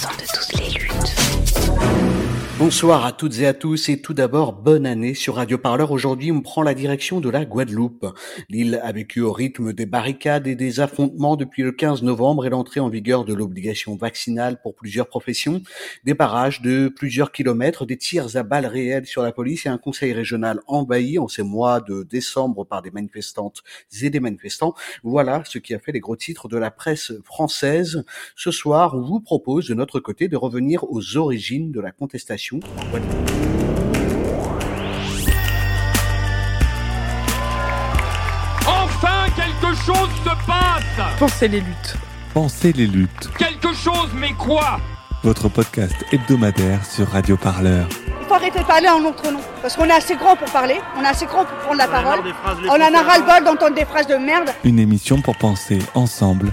son de luttes. Bonsoir à toutes et à tous et tout d'abord bonne année sur Radio Parleur. Aujourd'hui on prend la direction de la Guadeloupe. L'île a vécu au rythme des barricades et des affrontements depuis le 15 novembre et l'entrée en vigueur de l'obligation vaccinale pour plusieurs professions, des barrages de plusieurs kilomètres, des tirs à balles réelles sur la police et un conseil régional envahi en ces mois de décembre par des manifestantes et des manifestants. Voilà ce qui a fait les gros titres de la presse française. Ce soir on vous propose de notre côté de revenir aux origines de la contestation Enfin, quelque chose se passe Pensez les luttes. Pensez les luttes. Quelque chose, mais quoi? Votre podcast hebdomadaire sur Radio Parleur. Il faut arrêter de parler en notre nom. Parce qu'on est assez grand pour parler, on est assez grand pour prendre la parole. On en a ras-le-bol d'entendre des phrases de merde. Une émission pour penser ensemble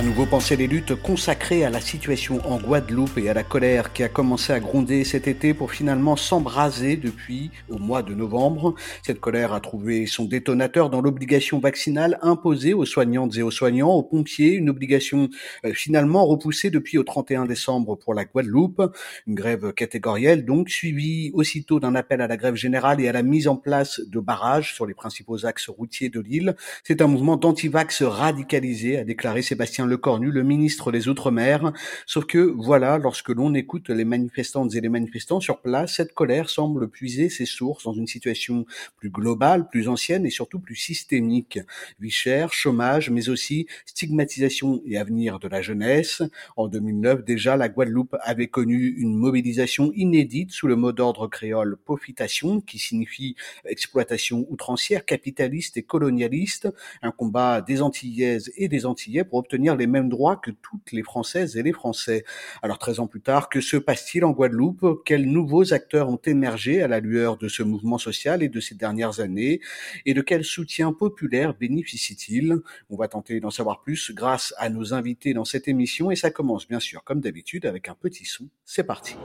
Un nouveau Penser les luttes consacré à la situation en Guadeloupe et à la colère qui a commencé à gronder cet été pour finalement s'embraser depuis au mois de novembre. Cette colère a trouvé son détonateur dans l'obligation vaccinale imposée aux soignantes et aux soignants, aux pompiers, une obligation euh, finalement repoussée depuis au 31 décembre pour la Guadeloupe. Une grève catégorielle donc suivie aussitôt d'un appel à la grève générale et à la mise en place de barrages sur les principaux axes routiers de l'île. C'est un mouvement d'antivax radicalisé, a déclaré Sébastien Lecornu, le ministre des Outre-mer. Sauf que, voilà, lorsque l'on écoute les manifestantes et les manifestants sur place, cette colère semble puiser ses sources dans une situation plus globale, plus ancienne et surtout plus systémique. Vie chère, chômage, mais aussi stigmatisation et avenir de la jeunesse. En 2009, déjà, la Guadeloupe avait connu une mobilisation inédite sous le mot d'ordre créole profitation, qui signifie exploitation outrancière, capitaliste et colonialiste. Un combat des Antillaises et des Antillais pour obtenir les mêmes droits que toutes les Françaises et les Français. Alors 13 ans plus tard, que se passe-t-il en Guadeloupe? Quels nouveaux acteurs ont émergé à la lueur de ce mouvement social et de ces dernières années? Et de quel soutien populaire bénéficie-t-il On va tenter d'en savoir plus grâce à nos invités dans cette émission et ça commence bien sûr comme d'habitude avec un petit son. C'est parti.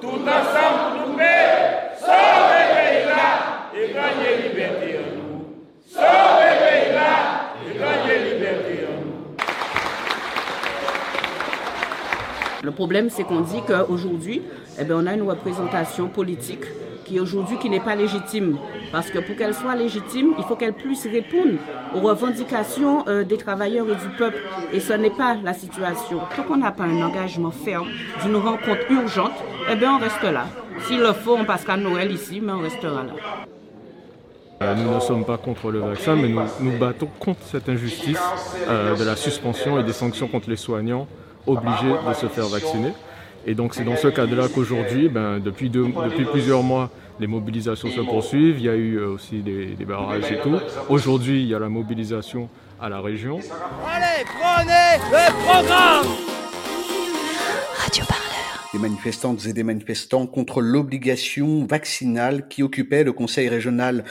Tout ensemble nous fait sauver le pays là et gagner liberté en nous. Sauver le pays là et gagner liberté en nous. Le problème, c'est qu'on dit qu'aujourd'hui, eh ben, on a une représentation politique qui aujourd'hui qui n'est pas légitime. Parce que pour qu'elle soit légitime, il faut qu'elle puisse répondre aux revendications euh, des travailleurs et du peuple. Et ce n'est pas la situation. Tant qu'on n'a pas un engagement ferme d'une rencontre urgente, eh bien on reste là. S'il le faut, on passera Noël ici, mais on restera là. Euh, Nous ne sommes pas contre le vaccin, mais nous nous battons contre cette injustice euh, de la suspension et des sanctions contre les soignants obligés de se faire vacciner. Et donc c'est dans ce cadre-là qu'aujourd'hui, ben, depuis, depuis plusieurs mois, les mobilisations se poursuivent. Il y a eu euh, aussi des, des barrages et tout. Aujourd'hui, il y a la mobilisation à la région. Allez, prenez le programme manifestantes et des manifestants contre l'obligation vaccinale qui occupait le conseil régional.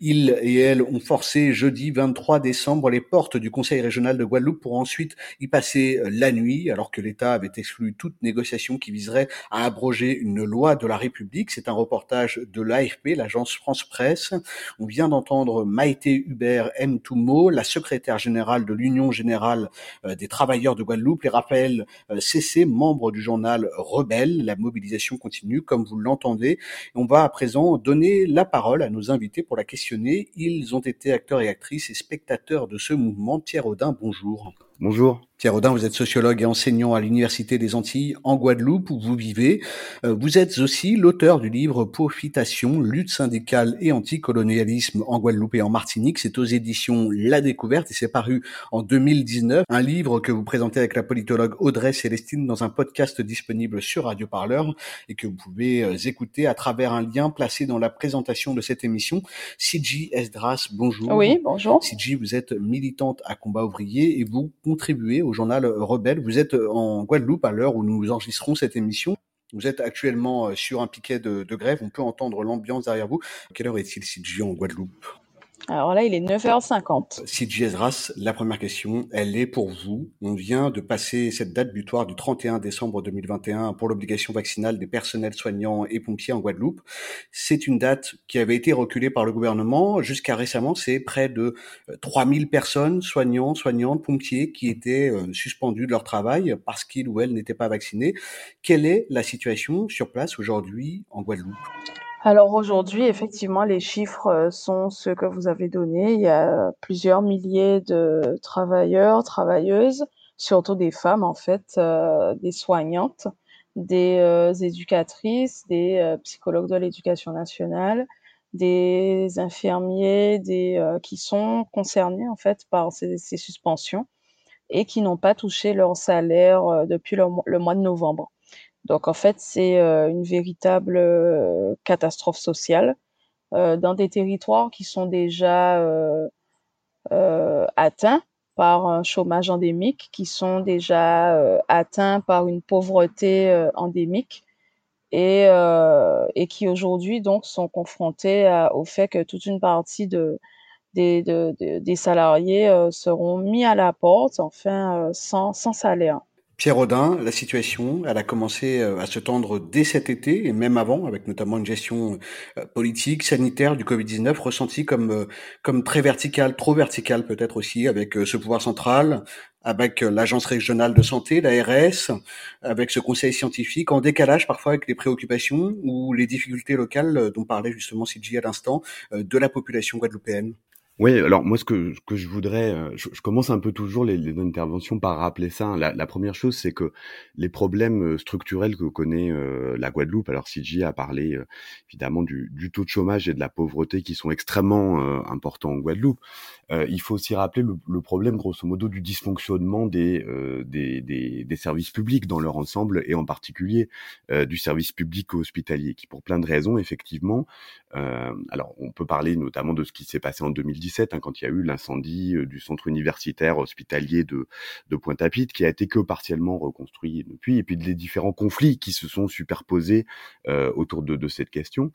Ils et elles ont forcé jeudi 23 décembre les portes du conseil régional de Guadeloupe pour ensuite y passer la nuit alors que l'État avait exclu toute négociation qui viserait à abroger une loi de la République. C'est un reportage de l'AFP, l'agence France Presse. On vient d'entendre Maïté Hubert M. Toumo, la secrétaire générale de l'Union générale euh, des travailleurs de Guadeloupe, et Raphaël euh, Cessé, membre du journal Rebelle. La mobilisation continue, comme vous l'entendez. On va à présent donner la parole à nos invités pour la questionner. Ils ont été acteurs et actrices et spectateurs de ce mouvement. Pierre Audin, bonjour. Bonjour. Pierre Audin, vous êtes sociologue et enseignant à l'Université des Antilles en Guadeloupe où vous vivez. Euh, vous êtes aussi l'auteur du livre Profitation, lutte syndicale et anticolonialisme en Guadeloupe et en Martinique. C'est aux éditions La Découverte et c'est paru en 2019. Un livre que vous présentez avec la politologue Audrey Célestine dans un podcast disponible sur Radio Parleur et que vous pouvez euh, écouter à travers un lien placé dans la présentation de cette émission. Sidji Esdras, bonjour. Oui, bonjour. Sidji, vous êtes militante à combat ouvrier et vous contribuer au journal Rebelle. Vous êtes en Guadeloupe à l'heure où nous enregistrons cette émission. Vous êtes actuellement euh, sur un piquet de, grève. On peut entendre l'ambiance derrière vous. quelle heure est-il, Sidji, en Guadeloupe? Alors là, il est 9h50. Sidji Ezras, la première question, elle est pour vous. On vient de passer cette date butoir du 31 décembre 2021 pour l'obligation vaccinale des personnels soignants et pompiers en Guadeloupe. C'est une date qui avait été reculée par le gouvernement. Jusqu'à récemment, c'est près de 3000 euh, personnes, soignants, soignantes, pompiers, qui étaient euh, suspendus de leur travail parce qu'ils ou elles n'étaient pas vaccinés. Quelle est la situation sur place aujourd'hui en Guadeloupe? Alors aujourd'hui, effectivement, les chiffres euh, sont ceux que vous avez donnés. Il y a plusieurs milliers de travailleurs, travailleuses, surtout des femmes en fait, euh, des soignantes, des euh, éducatrices, des psychologues de l'éducation nationale, des infirmiers, des qui sont concernés en fait par ces, suspensions et qui n'ont pas touché leur salaire depuis le mois de novembre. Donc en fait, c'est euh, une véritable euh, catastrophe sociale euh, dans des territoires qui sont déjà atteints par un chômage endémique, qui sont déjà atteints par une pauvreté endémique et, et qui aujourd'hui donc sont confrontés au fait que toute une partie de, des, des salariés seront mis à la porte, enfin sans, sans salaire. Pierre Audin, la situation, elle a commencé euh, à se tendre dès cet été et même avant, avec notamment une gestion euh, politique, sanitaire du Covid-19 ressentie comme euh, comme très verticale, trop verticale peut-être aussi, avec ce pouvoir central, avec l'agence régionale de santé, l'ARS, avec ce conseil scientifique, en décalage parfois avec les préoccupations ou les difficultés locales dont parlait justement Sidji à l'instant de la population guadeloupéenne. Oui, alors moi ce que, que je voudrais, euh, je, commence un peu toujours les, les interventions par rappeler ça. La, la première chose, c'est que les problèmes euh, structurels que connaît euh, la Guadeloupe, alors CG a parlé évidemment du, du, taux de chômage et de la pauvreté qui sont extrêmement importants en Guadeloupe, il faut aussi rappeler le, le, problème grosso modo du dysfonctionnement des, des, des, des, services publics dans leur ensemble et en particulier du service public hospitalier qui pour plein de raisons effectivement, alors on peut parler notamment de ce qui s'est passé en 2010 Hein, quand il y a eu l'incendie euh, du centre universitaire hospitalier de, Pointe-à-Pitre, qui a été que partiellement reconstruit depuis, et puis les différents conflits qui se sont superposés euh, autour de, cette question.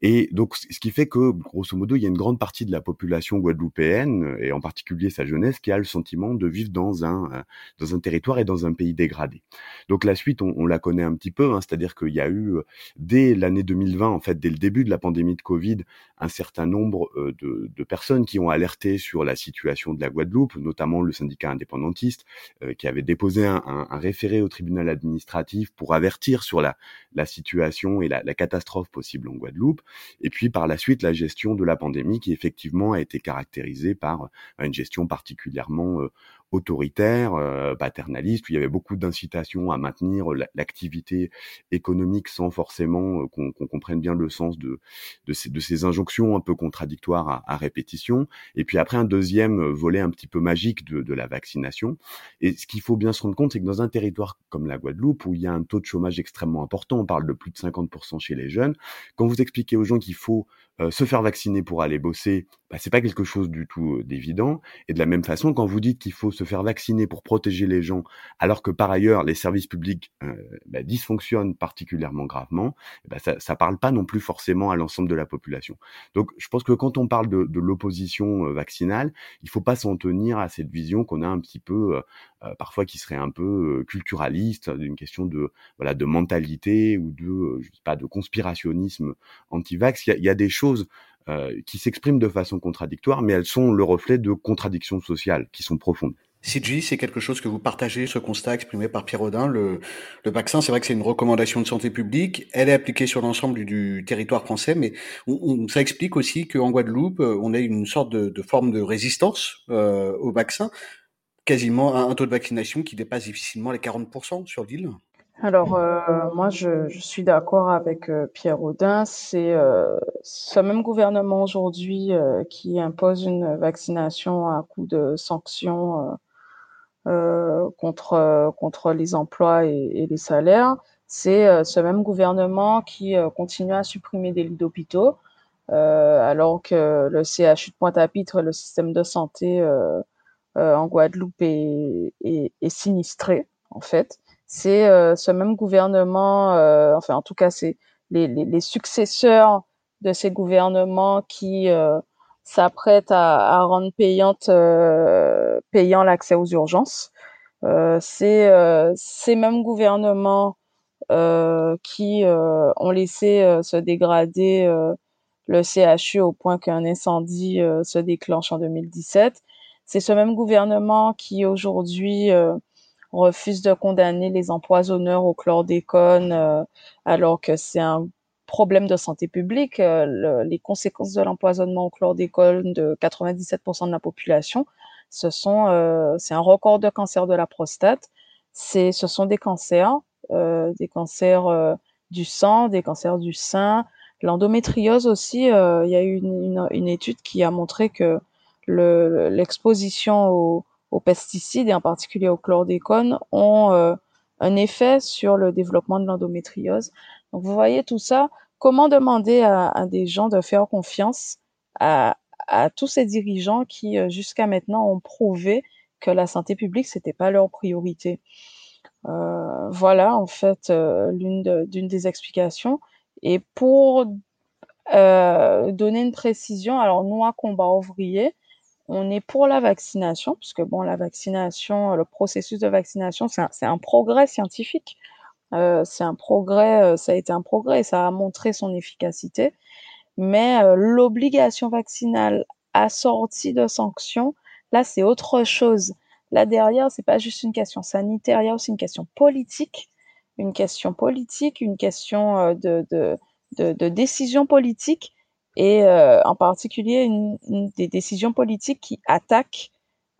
Et donc, ce qui fait que, grosso modo, il y a une grande partie de la population guadeloupéenne, et en particulier sa jeunesse, qui a le sentiment de vivre dans un, euh, dans un territoire et dans un pays dégradé. Donc la suite, on, on la connaît un petit peu, hein, c'est-à-dire qu'il y a eu, dès l'année 2020, en fait, dès le début de la pandémie de Covid, un certain nombre de, de personnes qui ont alerté sur la situation de la Guadeloupe, notamment le syndicat indépendantiste, euh, qui avait déposé un, un, référé au tribunal administratif pour avertir sur la, la situation et la, la, catastrophe possible en Guadeloupe. Et puis par la suite, la gestion de la pandémie qui effectivement a été caractérisée par euh, une gestion particulièrement euh, autoritaire, euh, paternaliste, où il y avait beaucoup d'incitations à maintenir l'activité économique sans forcément euh, qu'on comprenne bien le sens de, de, ces, de ces injonctions un peu contradictoires à, à, répétition. Et puis après, un deuxième volet un petit peu magique de, de la vaccination. Et ce qu'il faut bien se rendre compte, c'est que dans un territoire comme la Guadeloupe, où il y a un taux de chômage extrêmement important, on parle de plus de 50% chez les jeunes, quand vous expliquez aux gens qu'il faut euh, se faire vacciner pour aller bosser, bah, c'est pas quelque chose du tout euh, d'évident. Et de la même façon, quand vous dites qu'il faut se faire vacciner pour protéger les gens, alors que par ailleurs les services publics euh, bah, dysfonctionnent particulièrement gravement, bah, ça, ça parle pas non plus forcément à l'ensemble de la population. Donc, je pense que quand on parle de, de l'opposition euh, vaccinale, il faut pas s'en tenir à cette vision qu'on a un petit peu parfois qui serait un peu culturaliste, d'une question de voilà de mentalité ou de je sais pas de conspirationnisme anti-vax. Il y y a des choses euh, qui s'expriment de façon contradictoire, mais elles sont le reflet de contradictions sociales qui sont profondes. CG, c'est quelque chose que vous partagez, ce constat exprimé par Pierre Audin. Le, le vaccin, c'est vrai que c'est une recommandation de santé publique. Elle est appliquée sur l'ensemble du, territoire français, mais on, ça explique aussi qu'en Guadeloupe, euh, on a une sorte de, de forme de résistance euh, au vaccin, quasiment un, un taux de vaccination qui dépasse difficilement les 40% sur l'île. Alors, euh, moi, je, suis d'accord avec euh, Pierre Audin. C'est euh, ce même gouvernement aujourd'hui qui impose une vaccination à coup de sanctions contre, contre les emplois et, les salaires. C'est ce même gouvernement qui continue à supprimer des lits d'hôpitaux, alors que le CHU de Pointe-à-Pitre le système de santé en Guadeloupe est sinistré, en fait c'est euh, ce même gouvernement, euh, enfin en tout cas c'est les, les, les, successeurs de ces gouvernements qui euh, s'apprêtent à, à, rendre payante, payant l'accès aux urgences. c'est ces mêmes gouvernements qui ont laissé se dégrader le CHU au point qu'un incendie se déclenche en 2017. C'est ce même gouvernement qui aujourd'hui refuse de condamner les empoisonneurs au chlordécone euh, alors que c'est un problème de santé publique. Euh, les conséquences de l'empoisonnement au chlordécone de 97% de la population, ce sont, euh, c'est un record de cancer de la prostate. C'est, ce sont des cancers, des cancers du sang, des cancers du sein, l'endométriose aussi. il y a eu une, une, une, étude qui a montré que l'exposition au, aux pesticides et en particulier au chlordécone ont euh, un effet sur le développement de l'endométriose. Donc vous voyez tout ça, comment demander à, à des gens de faire confiance à, à tous ces dirigeants qui euh, jusqu'à maintenant ont prouvé que la santé publique c'était pas leur priorité? Euh, voilà en fait euh, l'une d'une des explications. Et pour euh, donner une précision, alors nous à combat ouvrier, on est pour la vaccination, puisque bon, la vaccination, le processus de vaccination, c'est un, progrès scientifique. Euh, c'est un progrès, euh, ça a été un progrès, ça a montré son efficacité. Mais euh, l'obligation vaccinale assortie de sanctions, là, c'est autre chose. Là derrière, c'est pas juste une question sanitaire, il y a aussi une question politique, une question politique, une question de, de, de, de décision politique et euh, en particulier des décisions politiques qui attaquent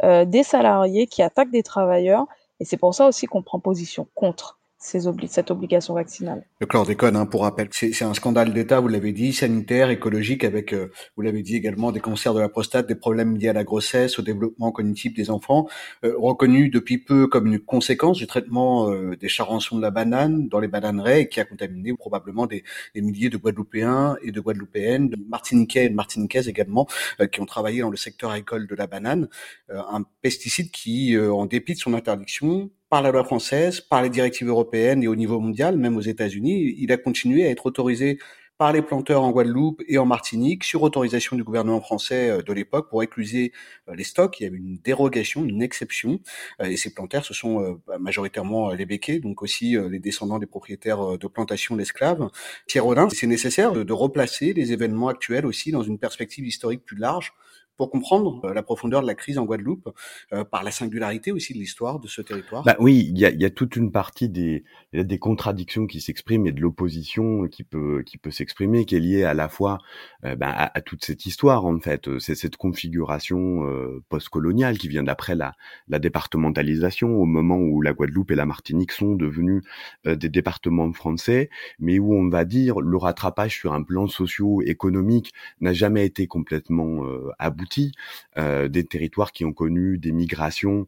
euh, des salariés, qui attaquent des travailleurs. Et c'est pour ça aussi qu'on prend position contre ces obli cette obligation vaccinale. Le chlordécone, hein, pour rappel, c'est un scandale d'État, vous l'avez dit, sanitaire, écologique, avec, euh, vous l'avez dit également, des cancers de la prostate, des problèmes liés à la grossesse, au développement cognitif des enfants, euh, reconnu depuis peu comme une conséquence du traitement euh, des charançons de la banane dans les bananeraies, qui a contaminé probablement des, des, milliers de Guadeloupéens et de Guadeloupéennes, de Martiniquais et de Martiniquaises également, euh, qui ont travaillé dans le secteur agricole de la banane, euh, un pesticide qui, en dépit de son interdiction, par la loi française, par les directives européennes et au niveau mondial, même aux États-Unis, il a continué à être autorisé par les planteurs en Guadeloupe et en Martinique sur autorisation du gouvernement français euh, de l'époque pour écluser euh, les stocks. Il y avait une dérogation, une exception. Euh, et ces planteurs, ce sont bah, majoritairement les béquets, donc aussi les descendants des propriétaires de plantations d'esclaves. Rodin, c'est nécessaire de replacer les événements actuels aussi dans une perspective historique plus large pour comprendre euh, la profondeur de la crise en Guadeloupe, euh, par la singularité aussi de l'histoire de ce territoire bah Oui, il y a, y a, toute une partie des, des contradictions qui s'expriment et de l'opposition qui peut, qui peut s'exprimer, qui est liée à la fois euh, bah, à, toute cette histoire, en fait. C'est cette configuration post-coloniale qui vient d'après la, la départementalisation, au moment où la Guadeloupe et la Martinique sont devenus des départements français, mais où on va dire le rattrapage sur un plan socio-économique n'a jamais été complètement abouti abouties, des territoires qui ont connu des migrations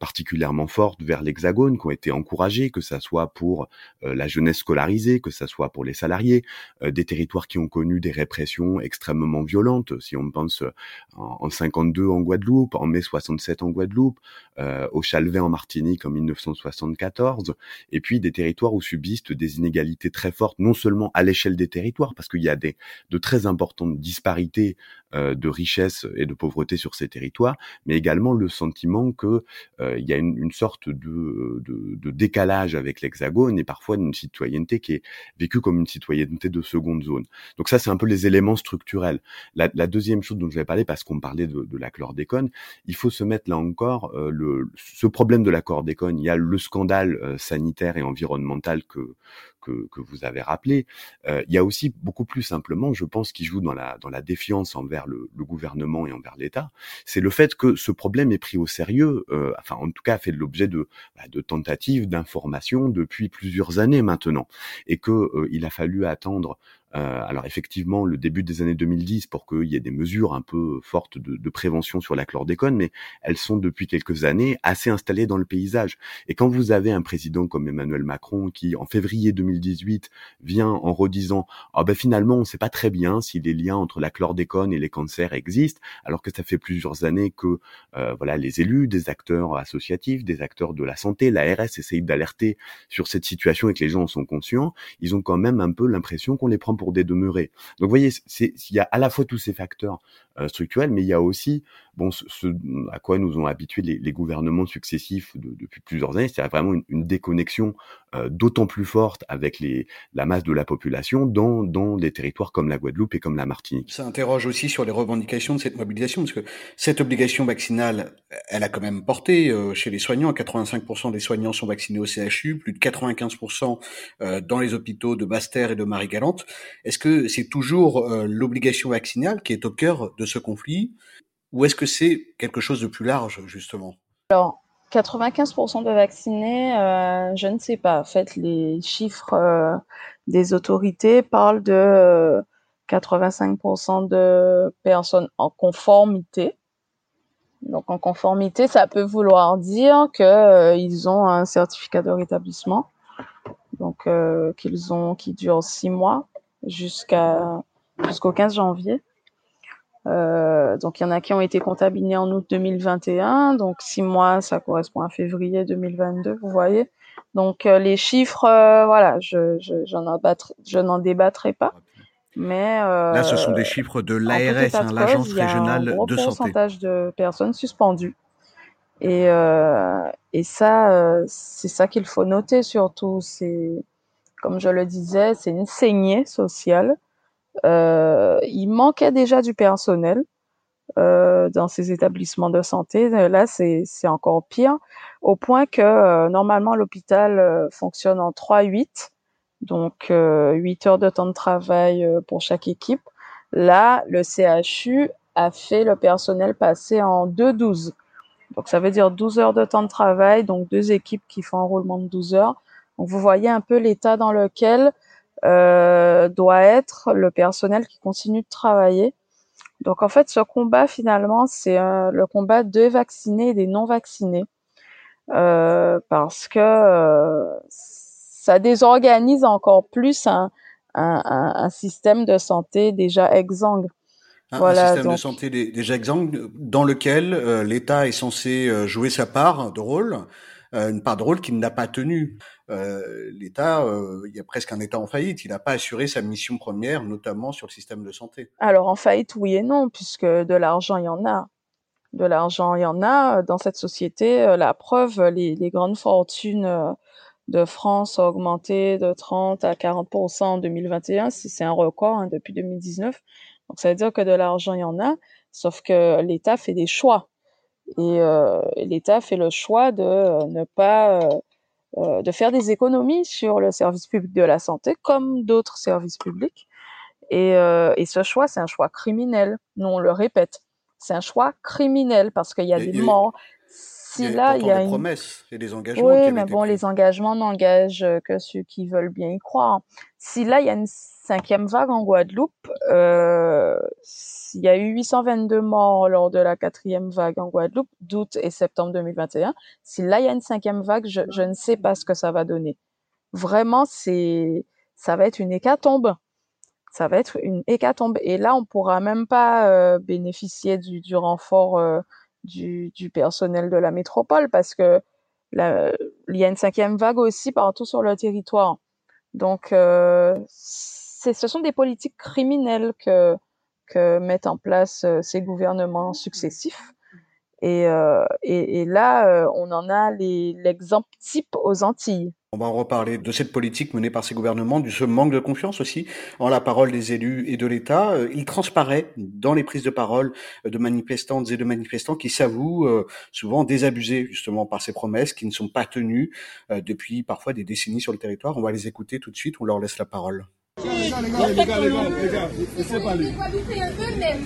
particulièrement fortes vers l'Hexagone, qui ont été encouragées, que ça soit pour la jeunesse scolarisée, que ça soit pour les salariés, des territoires qui ont connu des répressions extrêmement violentes. Si on pense en, en 52 en Guadeloupe, en mai 67 en Guadeloupe, au Chalvet en Martinique en 1974, et puis des territoires où subsistent des inégalités très fortes, non seulement à l'échelle des territoires, parce qu'il y a des, de très importantes disparités euh, de richesse et de pauvreté sur ces territoires, mais également le sentiment que euh, il y a une, sorte de, décalage avec l'Hexagone et parfois une citoyenneté qui est vécue comme une citoyenneté de seconde zone. Donc ça, c'est un peu les éléments structurels. La, la, deuxième chose dont je vais parler, parce qu'on parlait de, de la chlordécone, il faut se mettre là encore euh, le, ce problème de la chlordécone. Il y a le scandale euh, sanitaire et environnemental que que, que vous avez rappelé. Euh, il y a aussi beaucoup plus simplement, je pense, qui joue dans la dans la défiance envers le, le gouvernement et envers l'État, c'est le fait que ce problème est pris au sérieux, euh, enfin en tout cas fait l'objet de, bah, de tentatives d'information depuis plusieurs années maintenant, et que euh, il a fallu attendre alors effectivement, le début des années 2010 pour qu'il y ait des mesures un peu fortes de, de, prévention sur la chlordécone, mais elles sont depuis quelques années assez installées dans le paysage. Et quand vous avez un président comme Emmanuel Macron qui, en février 2018, vient en redisant ah ben finalement on sait pas très bien si les liens entre la chlordécone et les cancers existent, alors que ça fait plusieurs années que euh, voilà les élus, des acteurs associatifs, des acteurs de la santé, l'ARS essayent d'alerter sur cette situation et que les gens en sont conscients, ils ont quand même un peu l'impression qu'on les prend pour des demeurés. Donc vous voyez, il y a à la fois tous ces facteurs euh, structurels, mais il y a aussi bon ce, ce à quoi nous ont habitués les, les gouvernements successifs de, depuis plusieurs années, c'est vraiment une, une déconnexion euh, d'autant plus forte avec les, la masse de la population dans, dans des territoires comme la Guadeloupe et comme la Martinique. Ça interroge aussi sur les revendications de cette mobilisation, parce que cette obligation vaccinale, elle a quand même porté euh, chez les soignants. 85% des soignants sont vaccinés au CHU, plus de 95% euh, dans les hôpitaux de Basse-Terre et de Marie-Galante. Est-ce que c'est toujours euh, l'obligation vaccinale qui est au cœur de ce conflit ou est-ce que c'est quelque chose de plus large, justement? Alors, 95% de vaccinés, euh, je ne sais pas. En fait, les chiffres euh, des autorités parlent de euh, 85% de personnes en conformité. Donc, en conformité, ça peut vouloir dire qu'ils euh, ont un certificat de rétablissement, donc euh, qu'ils ont, qui dure six mois jusqu'au 15 janvier. Euh, donc il y en a qui ont été contaminés en août 2021, donc six mois, ça correspond à février 2022, vous voyez. Donc euh, les chiffres, euh, voilà, je, je, je n'en débattrai pas. Mais là, ce sont des chiffres de l'ARS, hein, l'agence régionale un gros de santé. pourcentage de personnes suspendues. Et, et ça, c'est ça qu'il faut noter surtout. C'est, comme je le disais, c'est une saignée sociale il manquait déjà du personnel euh, dans ces établissements de santé. Là, c'est encore pire, au point que euh, normalement l'hôpital euh, fonctionne en 3-8, donc 8 heures de temps de travail pour chaque équipe. Là, le CHU a fait le personnel passer en 2-12. Donc ça veut dire 12 heures de temps de travail, donc deux équipes qui font un roulement de 12 heures. Donc vous voyez un peu l'état dans lequel euh, doit être le personnel qui continue de travailler. Donc en fait, ce combat finalement, c'est euh, le combat des vaccinés et des non vaccinés, euh, parce que euh, ça désorganise encore plus un, un, un, système de santé déjà exsangue. Un, voilà, système donc... de santé déjà exsangue dans lequel euh, l'État est censé euh, jouer sa part de rôle, une part de rôle qu'il n'a pas tenue euh, l'État, euh, il y a presque un État en faillite. Il n'a pas assuré sa mission première, notamment sur le système de santé. Alors en faillite, oui et non, puisque de l'argent, il y en a. De l'argent, il y en a dans cette société. Euh, la preuve, les, les grandes fortunes euh, de France ont augmenté de 30 à 40% en 2021. C'est un record hein, depuis 2019. Donc ça veut dire que de l'argent, il y en a, sauf que l'État fait des choix. Et euh, l'État fait le choix de ne pas euh, de faire des économies sur le service public de la santé, comme d'autres services publics. Et, euh, et ce choix, c'est un choix criminel. Nous, on le répète, c'est un choix criminel parce qu'il y a et, des morts. si là, il y a des une... promesses et des engagements. Oui, mais bon, les engagements n'engagent que ceux qui veulent bien y croire. Si là, il y a une cinquième vague en Guadeloupe, euh, il y a eu 822 morts lors de la quatrième vague en Guadeloupe, d'août et septembre 2021. Si là, il y a une cinquième vague, je, ne sais pas ce que ça va donner. Vraiment, c'est, ça va être une hécatombe. Ça va être une hécatombe. Et là, on pourra même pas euh, bénéficier du, renfort euh, du, personnel de la métropole parce que il y a une cinquième vague aussi partout sur le territoire. Donc, euh, ce sont des politiques criminelles que, mettent en place euh, ces gouvernements successifs. Et, euh, et, là, euh, on en a l'exemple type aux Antilles. On va en reparler de cette politique menée par ces gouvernements, du ce manque de confiance aussi en la parole des élus et de l'État. Il transparaît dans les prises de parole de manifestantes et de manifestants qui s'avouent souvent désabusés justement par ces promesses qui ne sont pas tenues depuis parfois des décennies sur le territoire. On va les écouter tout de suite, on leur laisse la parole. Gars, les gars, les gars, les gars, les gars, laissez parler. Les Guadeloupéens eux-mêmes,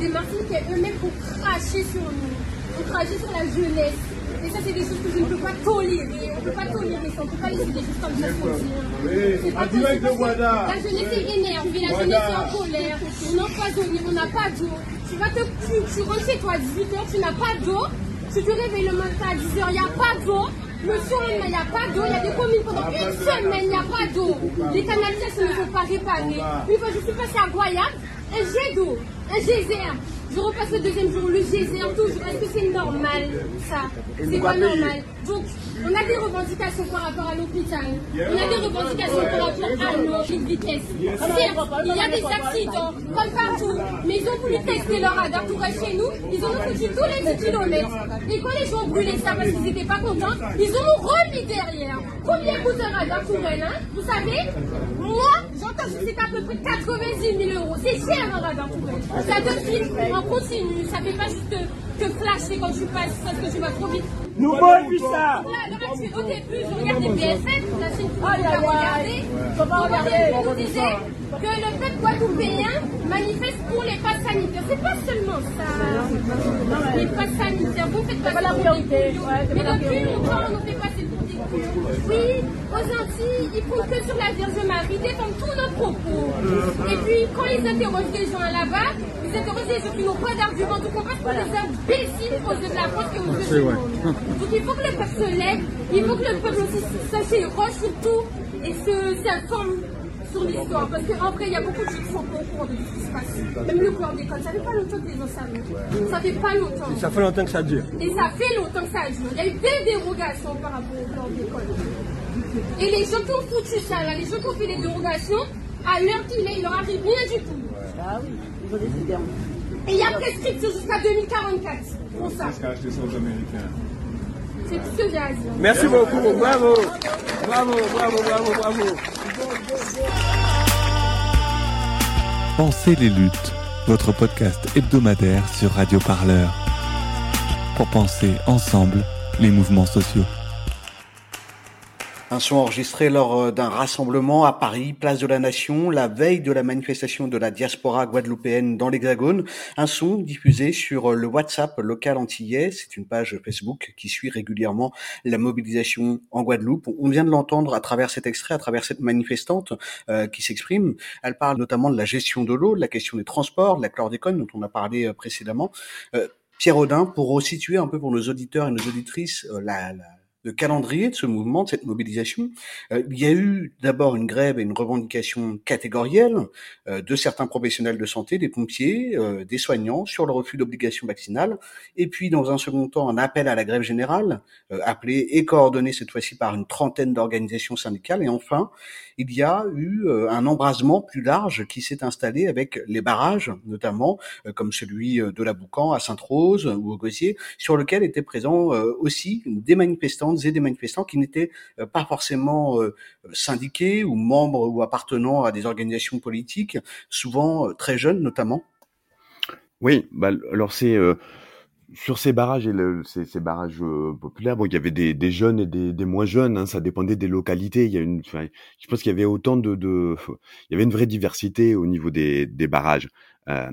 des Martiniquais eux-mêmes pour cracher sur nous, pour cracher sur la jeunesse. Et ça, c'est des choses que je ne peux pas tolérer. On ne peut pas tolérer ça. On ne peut pas laisser des choses comme ça se. En direct de Guada. La jeunesse est énervée, la jeunesse est en colère. On empoisonne, on n'a pas d'eau. Tu vas te, tu rentres chez toi à 18h, tu n'as pas d'eau. Tu te réveilles le matin à 10h, il n'y a pas d'eau. Le surlendemain, il n'y a pas d'eau. Il y a des communes pendant une semaine, il n'y a pas d'eau. Les canalisations ne sont pas réparées. Une fois, je suis passée à Guayab, un jet d'eau, un geyser. Je repasse le deuxième jour, le geyser toujours. Est-ce que c'est normal, ça? C'est pas normal. Donc, on a des revendications par rapport à l'hôpital. On a des revendications par rapport à nos vitesse. Certes, il y a des accidents, comme partout, mais ils ont voulu tester leur radar pour chez nous. Ils ont foutu tous les 10 km. Et quand les gens ont brûlé ça parce qu'ils n'étaient pas contents, ils ont remis derrière. Combien coûte un radar pour elle, hein? Vous savez? Moi, j'entends que c'est à peu près 90 000 euros. C'est cher un radar pour elle. Ça de suite, on continue. Ça fait pas juste que flasher quand tu passes parce que tu vas trop vite. Nouveau ça Au début, je regardais BFM, la chaîne que vous regardé. On disait que le peuple guadeloupéen manifeste pour les passes sanitaires. C'est pas seulement ça. Les passes sanitaires, vous faites pas la priorité. Mais depuis longtemps, on nous fait passer cons. Oui, aux Antilles, ils font que sur la Vierge Marie, défendent tous nos propos. Et puis, quand ils interrogent des gens là-bas, ils interrogent des gens qui n'ont pas d'arguments, donc on passe pour des imbéciles aux yeux de la France yeux du monde. Donc il faut que le peuple se lève, il faut que le peuple aussi s'interroge sur tout et s'informe sur l'histoire. Parce qu'en vrai, il y a beaucoup de gens qui sont pas au courant de ce qui se passe. Même le chlordécone, ça fait pas longtemps que les gens savent. Ça fait pas longtemps. Et ça fait longtemps que ça dure. Et ça fait longtemps que ça dure. Il y a eu des dérogations par rapport au chlordécone. Et les gens qui ont foutu ça, là, les gens qui ont fait des dérogations, à l'heure qu'il est, il leur arrive rien du tout. Ah oui, ils ont décidé. Et il y a prescription jusqu'à 2044 pour ça. C'est tout ce que j'ai à dire. Merci beaucoup, bravo. Bravo, bravo, bravo, bravo. Pensez les luttes, votre podcast hebdomadaire sur Radio Parleur. Pour penser ensemble les mouvements sociaux. Un son enregistré lors d'un rassemblement à Paris, place de la Nation, la veille de la manifestation de la diaspora guadeloupéenne dans l'Hexagone. Un son diffusé sur le WhatsApp local antillais. C'est une page Facebook qui suit régulièrement la mobilisation en Guadeloupe. On vient de l'entendre à travers cet extrait, à travers cette manifestante euh, qui s'exprime. Elle parle notamment de la gestion de l'eau, de la question des transports, de la chlordécone dont on a parlé précédemment. Euh, Pierre Audin, pour resituer un peu pour nos auditeurs et nos auditrices euh, la, la le calendrier de ce mouvement, de cette mobilisation. Euh, il y a eu d'abord une grève et une revendication catégorielle euh, de certains professionnels de santé, des pompiers, euh, des soignants, sur le refus d'obligation vaccinale, et puis dans un second temps un appel à la grève générale, appelé et coordonné cette fois-ci par une trentaine d'organisations syndicales, et enfin il y a eu un embrasement plus large qui s'est installé avec les barrages, notamment comme celui de la Boucan à Sainte-Rose ou au Gosier, sur lequel étaient présents aussi des manifestants et des manifestants qui n'étaient pas forcément syndiqués ou membres ou appartenant à des organisations politiques, souvent très jeunes notamment. Oui, bah, alors c'est sur ces barrages et ces, ces, barrages euh, populaires, bon, il y avait des, jeunes et des, des moins jeunes. Hein, ça dépendait des localités. Il y a une, je pense qu'il y avait autant de, il y avait une vraie diversité au niveau des, des barrages. Euh,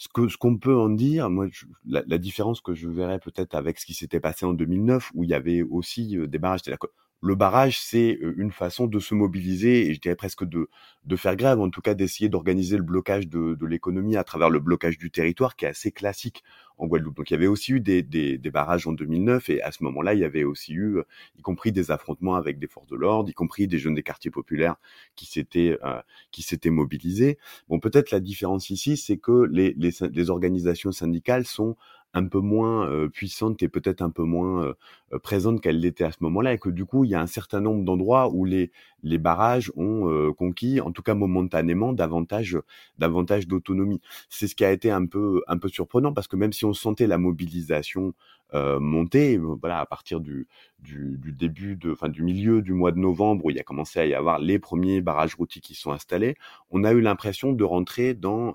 ce que ce qu'on peut en dire, moi, la, la, différence que je verrais peut-être avec ce qui s'était passé en 2009, où il y avait aussi des barrages, c'est-à-dire le barrage, c'est une façon de se mobiliser et je dirais presque de, de faire grève, en tout cas d'essayer d'organiser le blocage de, de l'économie à travers le blocage du territoire qui est assez classique en Guadeloupe. Donc il y avait aussi eu des, des, des barrages en 2009 et à ce moment-là, il y avait aussi eu, y compris des affrontements avec des forces de l'ordre, y compris des jeunes des quartiers populaires qui s'étaient euh, qui s'étaient mobilisés. Bon, peut-être la différence ici, c'est que les, les, les organisations syndicales sont un peu moins euh, puissante et peut-être un peu moins euh, présente qu'elle l'était à ce moment-là, et que du coup, il y a un certain nombre d'endroits où les, les barrages ont euh, conquis, en tout cas momentanément, davantage, davantage d'autonomie. C'est ce qui a été un peu, un peu surprenant, parce que même si on sentait la mobilisation monter, voilà, à partir du, du, du début de, enfin, du milieu du mois de novembre, où il y a commencé à y avoir les premiers barrages routiers qui sont installés, on a eu l'impression de rentrer dans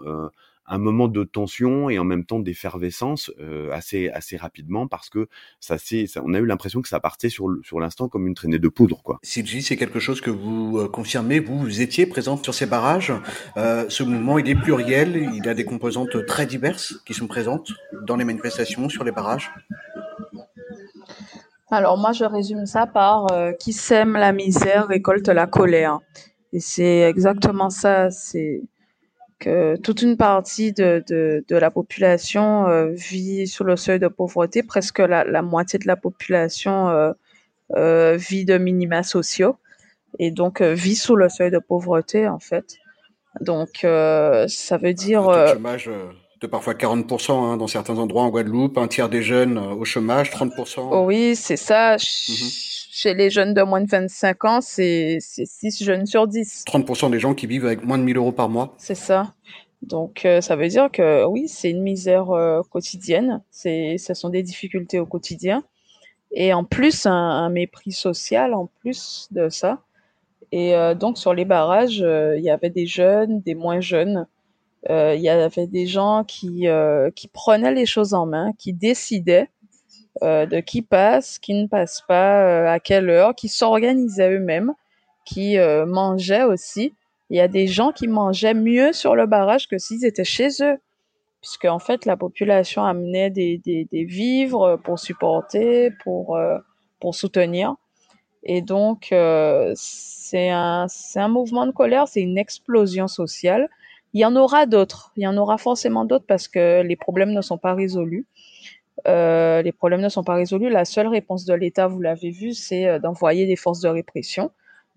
un moment de tension et en même temps d'effervescence euh, assez assez rapidement parce que ça c'est on a eu l'impression que ça partait sur sur l'instant comme une traînée de poudre quoi. CG, c'est quelque chose que vous euh, confirmez, vous, vous étiez présente sur ces barrages? Euh, ce mouvement il est pluriel, il a des composantes très diverses qui sont présentes dans les manifestations sur les barrages? Alors moi je résume ça par euh, qui sème la misère récolte la colère. Et c'est exactement ça, c'est que toute une partie de, de, de la population euh, vit sous le seuil de pauvreté, presque la, la moitié de la population euh, euh, vit de minima sociaux et donc vit sous le seuil de pauvreté en fait. Donc ça veut dire... Un chômage de parfois 40% hein, dans certains endroits en Guadeloupe, un tiers des jeunes au chômage, 30%. oui, c'est ça. Mm-hmm. Chez les jeunes de moins de 25 ans, c'est 6 jeunes sur 10. 30% des gens qui vivent avec moins de 1000 euros par mois. C'est ça. Donc euh, ça veut dire que oui, c'est une misère euh, quotidienne, c'est ce sont des difficultés au quotidien et en plus un, mépris social en plus de ça. Et euh, donc sur les barrages, il y avait des jeunes, des moins jeunes, il y avait des gens qui qui prenaient les choses en main, qui décidaient euh, de qui passe, qui ne passe pas, euh, à quelle heure, qui s'organisaient eux-mêmes, qui euh, mangeaient aussi. Il y a des gens qui mangeaient mieux sur le barrage que s'ils étaient chez eux, puisque en fait la population amenait des, des, des vivres pour supporter, pour, pour soutenir. Et donc c'est un, c'est un mouvement de colère, c'est une explosion sociale. Il y en aura d'autres, il y en aura forcément d'autres parce que les problèmes ne sont pas résolus. Euh, les problèmes ne sont pas résolus. La seule réponse de l'État, vous l'avez vu, c'est euh, d'envoyer des forces de répression,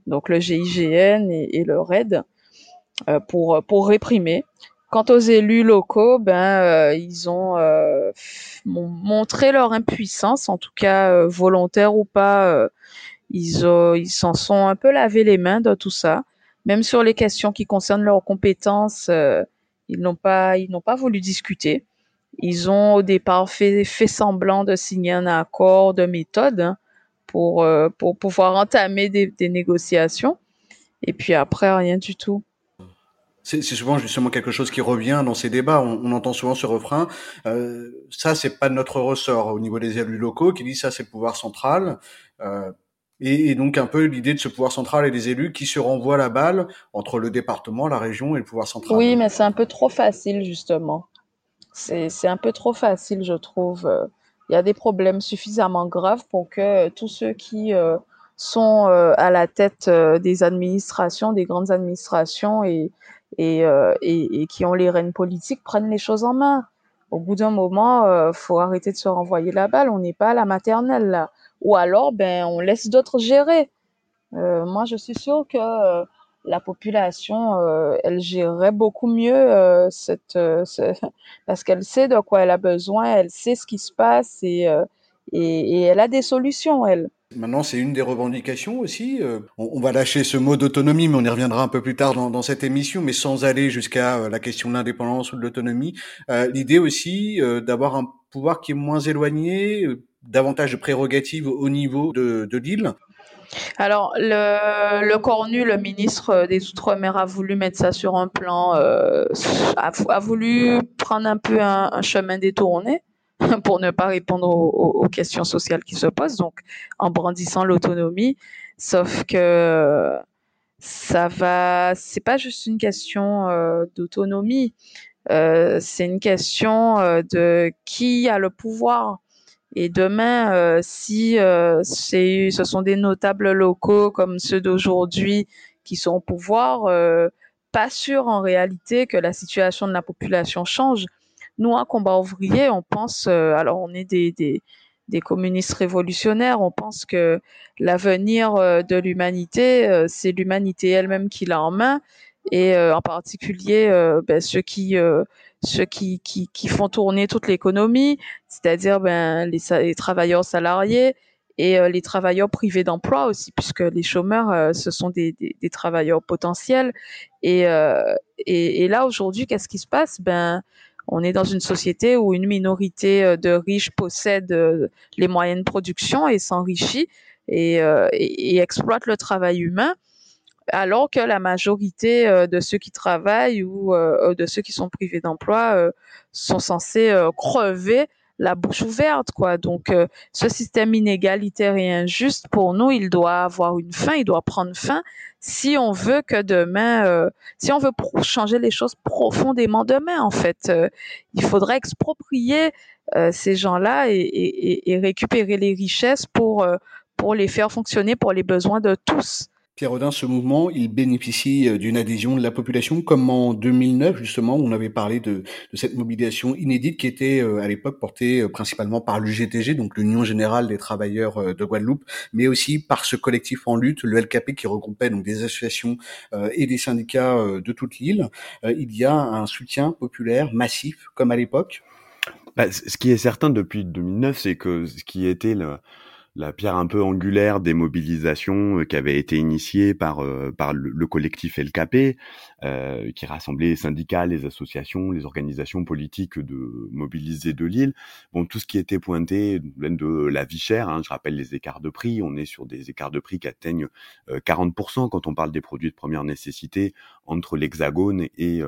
donc le GIGN et, le RAID, euh, pour, pour réprimer. Quant aux élus locaux, ben ils ont montré leur impuissance, en tout cas volontaire ou pas. ils ils s'en sont un peu lavé les mains de tout ça. Même sur les questions qui concernent leurs compétences, ils n'ont pas ils n'ont pas voulu discuter. Ils ont au départ fait, fait semblant de signer un accord de méthode hein, pour, euh, pour pouvoir entamer des, des, négociations. Et puis après, rien du tout. C'est souvent justement quelque chose qui revient dans ces débats. On, on entend souvent ce refrain. Euh, ça, c'est pas notre ressort au niveau des élus locaux qui dit ça, c'est le pouvoir central. Euh, et, et, donc un peu l'idée de ce pouvoir central et des élus qui se renvoient la balle entre le département, la région et le pouvoir central. Oui, mais c'est un peu trop facile justement. C'est un peu trop facile, je trouve. Il y a des problèmes suffisamment graves pour que tous ceux qui euh, sont euh, à la tête euh, des administrations, des grandes administrations et, et, et, qui ont les rênes politiques prennent les choses en main. Au bout d'un moment, euh, faut arrêter de se renvoyer la balle. On n'est pas à la maternelle là. Ou alors, ben, on laisse d'autres gérer. moi, je suis sûre que la population, euh, elle gérerait beaucoup mieux euh, cette, euh, parce qu'elle sait de quoi elle a besoin, elle sait ce qui se passe et, et, elle a des solutions, elle. Maintenant, c'est une des revendications aussi. On, va lâcher ce mot d'autonomie, mais on y reviendra un peu plus tard dans, dans cette émission, mais sans aller jusqu'à la question de l'indépendance ou de l'autonomie. L'idée aussi d'avoir un pouvoir qui est moins éloigné, davantage de prérogatives au niveau de, de l'île. Alors, le, le Cornu, le ministre des Outre-mer, a voulu mettre ça sur un plan, euh, a, voulu prendre un peu un, chemin détourné, pour ne pas répondre aux, questions sociales qui se posent, donc en brandissant l'autonomie. Sauf que ça va, c'est pas juste une question euh, d'autonomie, euh, c'est une question de qui a le pouvoir. Et demain, si c'est, ce sont des notables locaux comme ceux d'aujourd'hui qui sont au pouvoir, pas sûr en réalité que la situation de la population change. Nous, à Combat ouvrier, on pense, euh, alors on est des, des, des, communistes révolutionnaires, on pense que l'avenir euh, de l'humanité, euh, c'est l'humanité elle-même qui l'a en main, et en particulier ben, ceux qui ceux qui, qui, qui, font tourner toute l'économie, c'est-à-dire ben, les, les, travailleurs salariés et les travailleurs privés d'emploi aussi, puisque les chômeurs, ce sont des, des, des, travailleurs potentiels. Et, et, et là, aujourd'hui, qu'est-ce qui se passe? Ben, on est dans une société où une minorité euh, de riches possède euh, les moyens de production et s'enrichit euh, et, et, exploite le travail humain, alors que la majorité de ceux qui travaillent ou de ceux qui sont privés d'emploi sont censés crever la bouche ouverte, quoi. Donc, ce système inégalitaire et injuste, pour nous, il doit avoir une fin, il doit prendre fin si on veut que demain, euh, si on veut changer les choses profondément demain, en fait, euh, il faudrait exproprier euh, ces gens-là et, et, et, récupérer les richesses pour, pour les faire fonctionner pour les besoins de tous. Pierre Audin, ce mouvement, il bénéficie euh, d'une adhésion de la population, comme en 2009, justement, on avait parlé de, de cette mobilisation inédite qui était euh, à l'époque portée euh, principalement par l'UGTG, donc l'Union Générale des Travailleurs de Guadeloupe, mais aussi par ce collectif en lutte, le LKP, qui regroupait donc des associations et des syndicats de toute l'île. Il y a un soutien populaire massif, comme à l'époque bah, Ce qui est certain depuis 2009, c'est que ce qui était le la pierre un peu angulaire des mobilisations euh, qui avaient été initiées par euh, par le, collectif LKP, euh, qui rassemblait les syndicats, les associations, les organisations politiques de mobilisés de l'île. Bon, tout ce qui était pointé de la vie chère. Hein, je rappelle les écarts de prix. On est sur des écarts de prix qui atteignent 40% quand on parle des produits de première nécessité entre l'Hexagone et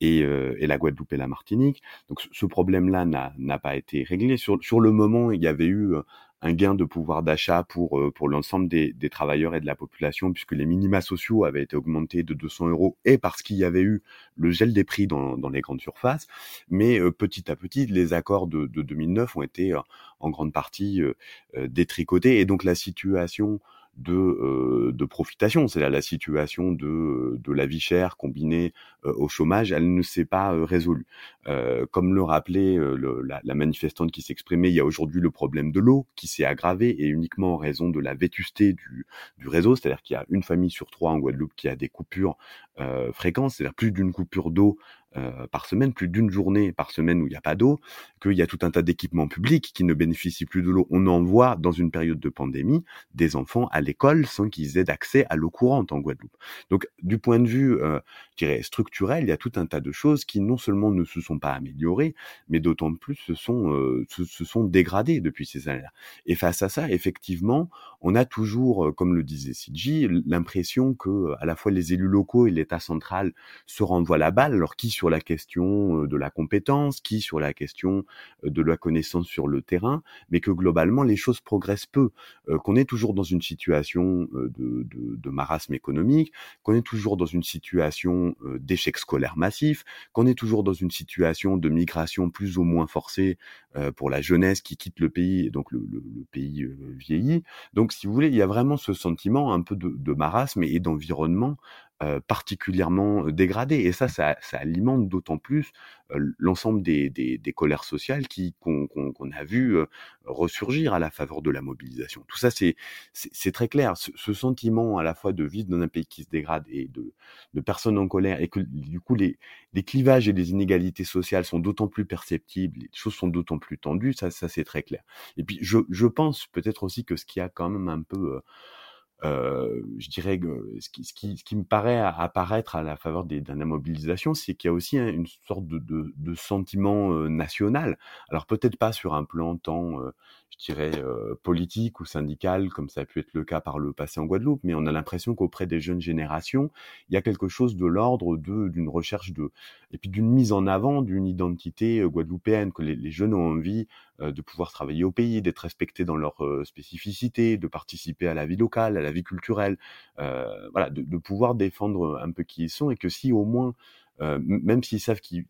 et, et, la Guadeloupe et la Martinique. Donc ce problème-là n'a pas été réglé. Sur, sur le moment, il y avait eu un gain de pouvoir d'achat pour euh, pour l'ensemble des, des, travailleurs et de la population puisque les minima sociaux avaient été augmentés de 200 euros et parce qu'il y avait eu le gel des prix dans, dans les grandes surfaces mais euh, petit à petit les accords de, de 2009 ont été euh, en grande partie détricotés et donc la situation de, euh, de profitation, c'est la situation de, de la vie chère combinée euh, au chômage, elle ne s'est pas euh, résolue. comme le rappelait le, la, la, manifestante qui s'exprimait, il y a aujourd'hui le problème de l'eau qui s'est aggravé et uniquement en raison de la vétusté du, du réseau, c'est-à-dire qu'il y a une famille sur trois en Guadeloupe qui a des coupures fréquentes, c'est-à-dire plus d'une coupure d'eau euh, par semaine, plus d'une journée par semaine où il n'y a pas d'eau, qu'il y a tout un tas d'équipements publics qui ne bénéficient plus de l'eau. On envoie, dans une période de pandémie, des enfants à l'école sans qu'ils aient accès à l'eau courante en Guadeloupe. Donc, du point de vue, euh, dirais, structurel, il y a tout un tas de choses qui non seulement ne se sont pas améliorées, mais d'autant plus se sont, euh, se, sont dégradées depuis ces années-là. Et face à ça, effectivement, on a toujours, euh, comme le disait Sidji, l'impression que à la fois les élus locaux et l'État central se renvoient la balle, alors qui sur la question de la compétence, qui sur la question de la connaissance sur le terrain, mais que globalement les choses progressent peu, qu'on est toujours dans une situation de, de, de marasme économique, qu'on est toujours dans une situation d'échec scolaire massif, qu'on est toujours dans une situation de migration plus ou moins forcée pour la jeunesse qui quitte le pays, et donc le, pays vieillit. Donc si vous voulez, il y a vraiment ce sentiment un peu de marasme et d'environnement euh, particulièrement dégradé. Et ça, ça, ça alimente d'autant plus euh, l'ensemble des, des, des, colères sociales qui qu'on qu'on a vu ressurgir à la faveur de la mobilisation. Tout ça, c'est c'est très clair. Ce, ce, sentiment à la fois de vivre dans un pays qui se dégrade et de, de personnes en colère, et que du coup les, les clivages et les inégalités sociales sont d'autant plus perceptibles, les choses sont d'autant plus tendues. Ça, ça c'est très clair. Et puis je, je pense peut-être aussi que ce qui a quand même un peu euh, je dirais que ce qui, ce qui, ce qui me paraît apparaître à la faveur des, de la mobilisation, c'est qu'il y a aussi une sorte de, de, de sentiment euh, national. Alors peut-être pas sur un plan tant, euh, je dirais, euh, politique ou syndical, comme ça a pu être le cas par le passé en Guadeloupe, mais on a l'impression qu'auprès des jeunes générations, il y a quelque chose de l'ordre d'une recherche de et puis d'une mise en avant d'une identité guadeloupéenne, que les, les jeunes ont envie de pouvoir travailler au pays, d'être respectés dans leur spécificité, de participer à la vie locale, à la vie culturelle, euh, voilà, de, pouvoir défendre un peu qui ils sont et que si au moins, euh, même s'ils savent qu'ils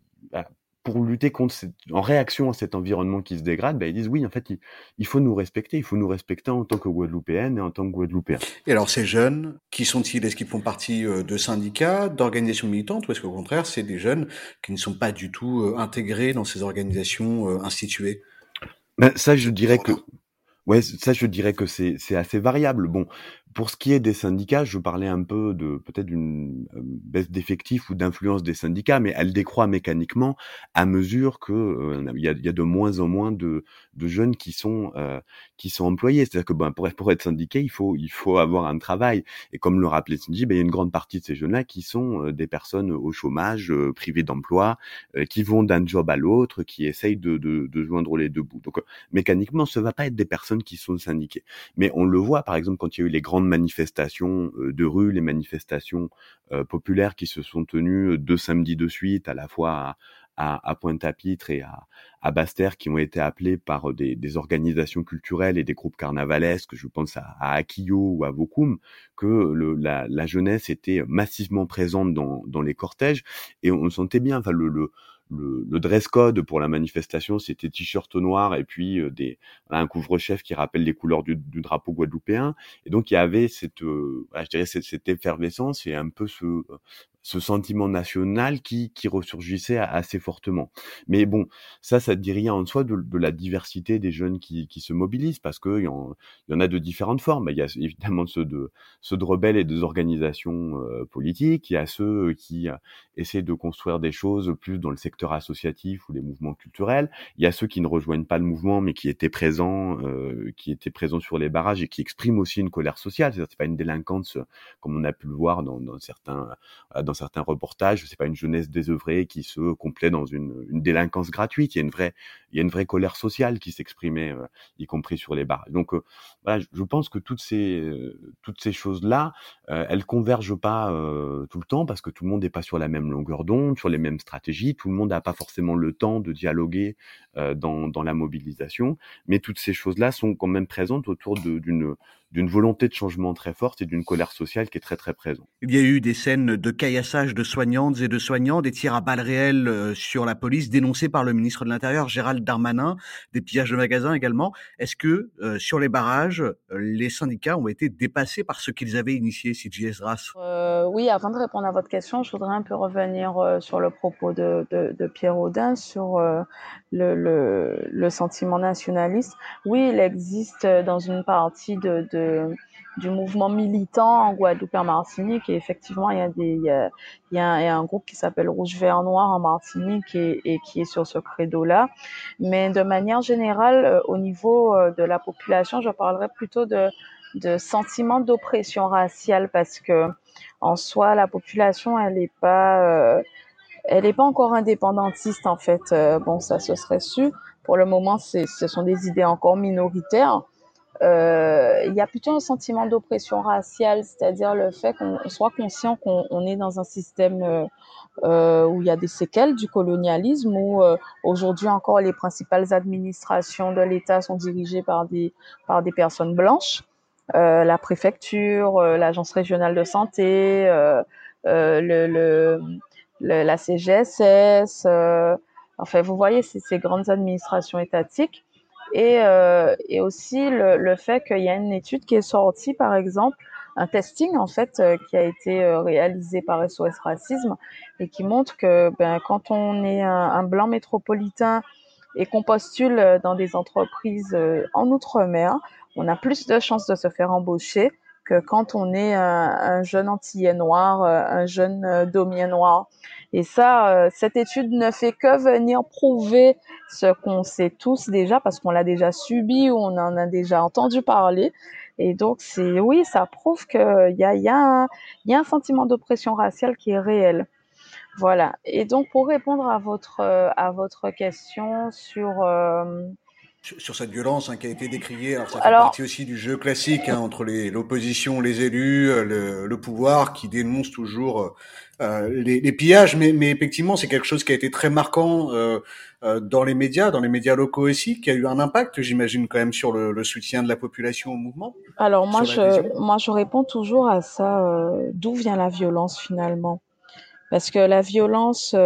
pour lutter contre en réaction à cet environnement qui se dégrade, ben, ils disent oui, en fait, il, il, faut nous respecter, il faut nous respecter en tant que Guadeloupéenne et en tant que Guadeloupéen. Et alors, ces jeunes, qui sont-ils? Est-ce qu'ils font partie de syndicats, d'organisations militantes, ou est-ce qu'au contraire, c'est des jeunes qui ne sont pas du tout intégrés dans ces organisations instituées? Ben, Ça, je dirais que Ouais, ça, je dirais que c'est assez variable. Bon, pour ce qui est des syndicats, je parlais un peu de peut-être d'une baisse d'effectifs ou d'influence des syndicats, mais elle décroît mécaniquement à mesure que euh, il y, a, y, a, de moins en moins de, de jeunes qui sont euh, qui sont employés. C'est-à-dire que ben, pour, pour être syndiqué, il faut il faut avoir un travail. Et comme le rappelait Cindy, ben, il y a une grande partie de ces jeunes-là qui sont euh, des personnes au chômage, euh, privées d'emploi, euh, qui vont d'un job à l'autre, qui essayent de, de, de, joindre les deux bouts. Donc mécaniquement, ce va pas être des personnes qui sont syndiquées. Mais on le voit, par exemple, quand il y a eu les grandes manifestations de rue, les manifestations populaires qui se sont tenues deux samedis de suite, à la fois à, à, à Pointe-à-Pitre et à, à Basse-Terre qui ont été appelés par des, des, organisations culturelles et des groupes carnavalesques, je pense à, à ou à Vokum, que le, la, la, jeunesse était massivement présente dans, dans les cortèges. Et on, sentait bien, enfin le, le le, le, dress code pour la manifestation, c'était t-shirt noir et puis euh, des, un couvre-chef qui rappelle les couleurs du, du, drapeau guadeloupéen. Et donc il y avait cette, euh, je dirais cette, cette, effervescence et un peu ce, ce sentiment national qui, qui ressurgissait assez fortement. Mais bon, ça, ça ne dit rien en soi de, de, la diversité des jeunes qui, qui se mobilisent, parce qu'il y, en, y en a de différentes formes. Il y a évidemment ceux de, ceux de rebelles et des organisations euh, politiques, il y a ceux qui euh, essaient de construire des choses plus dans le secteur associatif ou les mouvements culturels, il y a ceux qui ne rejoignent pas le mouvement, mais qui étaient présents, euh, qui étaient présents sur les barrages et qui expriment aussi une colère sociale, c'est-à-dire c'est pas une délinquance comme on a pu le voir dans, dans certains dans certains reportages, c'est pas une jeunesse désœuvrée qui se complaît dans une, délinquance gratuite. Il y a une vraie, il y a une vraie colère sociale qui s'exprimait, euh, y compris sur les bars. Donc euh, voilà, je pense que toutes ces euh, toutes ces choses là, elles convergent pas tout le temps parce que tout le monde n'est pas sur la même longueur d'onde, sur les mêmes stratégies. Tout le monde n'a pas forcément le temps de dialoguer dans dans la mobilisation, mais toutes ces choses là sont quand même présentes autour d'une d'une volonté de changement très forte et d'une colère sociale qui est très très présente. Il y a eu des scènes de caillassage de soignantes et de soignants, des tirs à balles réelles euh, sur la police dénoncés par le ministre de l'Intérieur Gérald Darmanin, des pillages de magasins également. Est-ce que euh, sur les barrages, euh, les syndicats ont été dépassés par ce qu'ils avaient initié, CGS RAS euh, Oui, avant de répondre à votre question, je voudrais un peu revenir euh, sur le propos de, de, de Pierre Audin sur euh, le, le, le, sentiment nationaliste. Oui, il existe dans une partie de, de du mouvement militant en Guadeloupe et en Martinique. Et effectivement, il y a, un, groupe qui s'appelle Rouge Vert Noir en Martinique et, qui est sur ce credo-là. Mais de manière générale, au niveau de la population, je parlerai plutôt de, de sentiment d'oppression raciale parce que en soi, la population, elle n'est pas... Euh, elle n'est pas encore indépendantiste en fait. Euh, bon, ça se serait su. Pour le moment, ce sont des idées encore minoritaires euh, il y a plutôt un sentiment d'oppression raciale, c'est-à-dire le fait qu'on soit conscient qu'on est dans un système euh, euh, où il y a des séquelles du colonialisme, où euh, aujourd'hui encore les principales administrations de l'État sont dirigées par des, par des personnes blanches. Euh, la préfecture, euh, l'agence régionale de santé, la CGSS, enfin vous voyez, ces grandes administrations étatiques et, euh, et aussi le, le fait qu'il y a une étude qui est sortie, par exemple, un testing en fait euh, qui a été euh, réalisé par SOS Racisme et qui montre que ben, quand on est un, un blanc métropolitain et qu'on postule dans des entreprises euh, en outre-mer, on a plus de chances de se faire embaucher quand on est un, un jeune antillais noir, un jeune domien noir. Et ça, euh, cette étude ne fait que venir prouver ce qu'on sait tous déjà parce qu'on l'a déjà subi ou on en a déjà entendu parler. Et donc, c'est oui, ça prouve qu'il y a, un, sentiment d'oppression raciale qui est réel. Voilà. Et donc, pour répondre à votre, à votre question sur... Euh, sur cette violence hein, qui a été décriée, alors ça fait partie aussi du jeu classique hein, entre l'opposition, les, élus, euh, le, le, pouvoir qui dénonce toujours euh, euh, les, les, pillages, mais, mais effectivement c'est quelque chose qui a été très marquant euh, euh, dans les médias, dans les médias locaux aussi, qui a eu un impact, j'imagine quand même sur le, le, soutien de la population au mouvement. Alors moi je moi je réponds toujours à ça, d'où vient la violence finalement, parce que la violence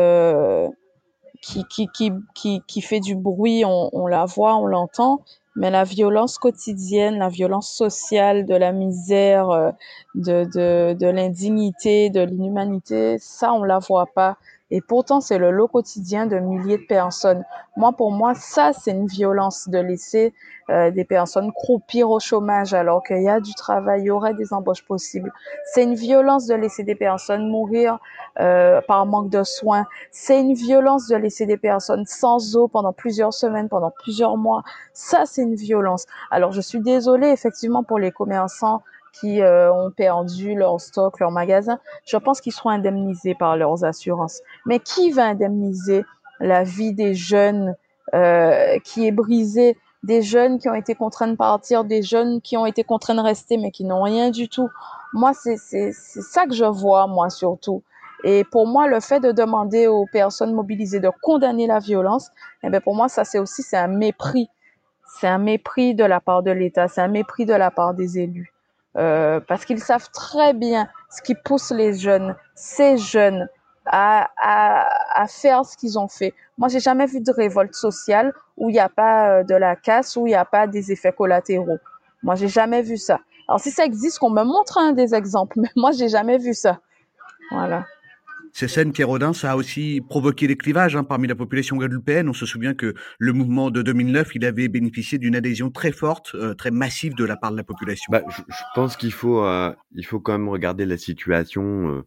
qui, qui, qui, qui, qui fait du bruit, on, on la voit, on l'entend, mais la violence quotidienne, la violence sociale, de la misère, euh, de, de, de l'indignité, de l'inhumanité, ça, on la voit pas. Et pourtant, c'est le lot quotidien de milliers de personnes. Moi, pour moi, ça, c'est une violence de laisser euh, des personnes croupir au chômage alors qu'il y a du travail, il y aurait des embauches possibles. C'est une violence de laisser des personnes mourir euh, par manque de soins. C'est une violence de laisser des personnes sans eau pendant plusieurs semaines, pendant plusieurs mois. Ça, c'est une violence. Alors, je suis désolée, effectivement, pour les commerçants qui euh, ont perdu leur stock, leur magasin, je pense qu'ils seront indemnisés par leurs assurances. Mais qui va indemniser la vie des jeunes euh, qui est brisée, des jeunes qui ont été contraints de partir, des jeunes qui ont été contraints de rester mais qui n'ont rien du tout Moi, c'est ça que je vois, moi surtout. Et pour moi, le fait de demander aux personnes mobilisées de condamner la violence, eh bien pour moi, ça c'est aussi c'est un mépris. C'est un mépris de la part de l'État, c'est un mépris de la part des élus. Euh, parce qu'ils savent très bien ce qui pousse les jeunes, ces jeunes, à, à, à faire ce qu'ils ont fait. Moi, j'ai jamais vu de révolte sociale où il n'y a pas euh, de la casse, où il n'y a pas des effets collatéraux. Moi, j'ai jamais vu ça. Alors, si ça existe, qu'on me montre un des exemples, mais moi, j'ai jamais vu ça. Voilà. Ces scènes, Audin, ça a aussi provoqué des clivages hein, parmi la population guadeloupéenne. On se souvient que le mouvement de 2009, il avait bénéficié d'une adhésion très forte, euh, très massive de la part de la population. Bah, je, je, pense qu'il faut, euh, il faut quand même regarder la situation. Euh,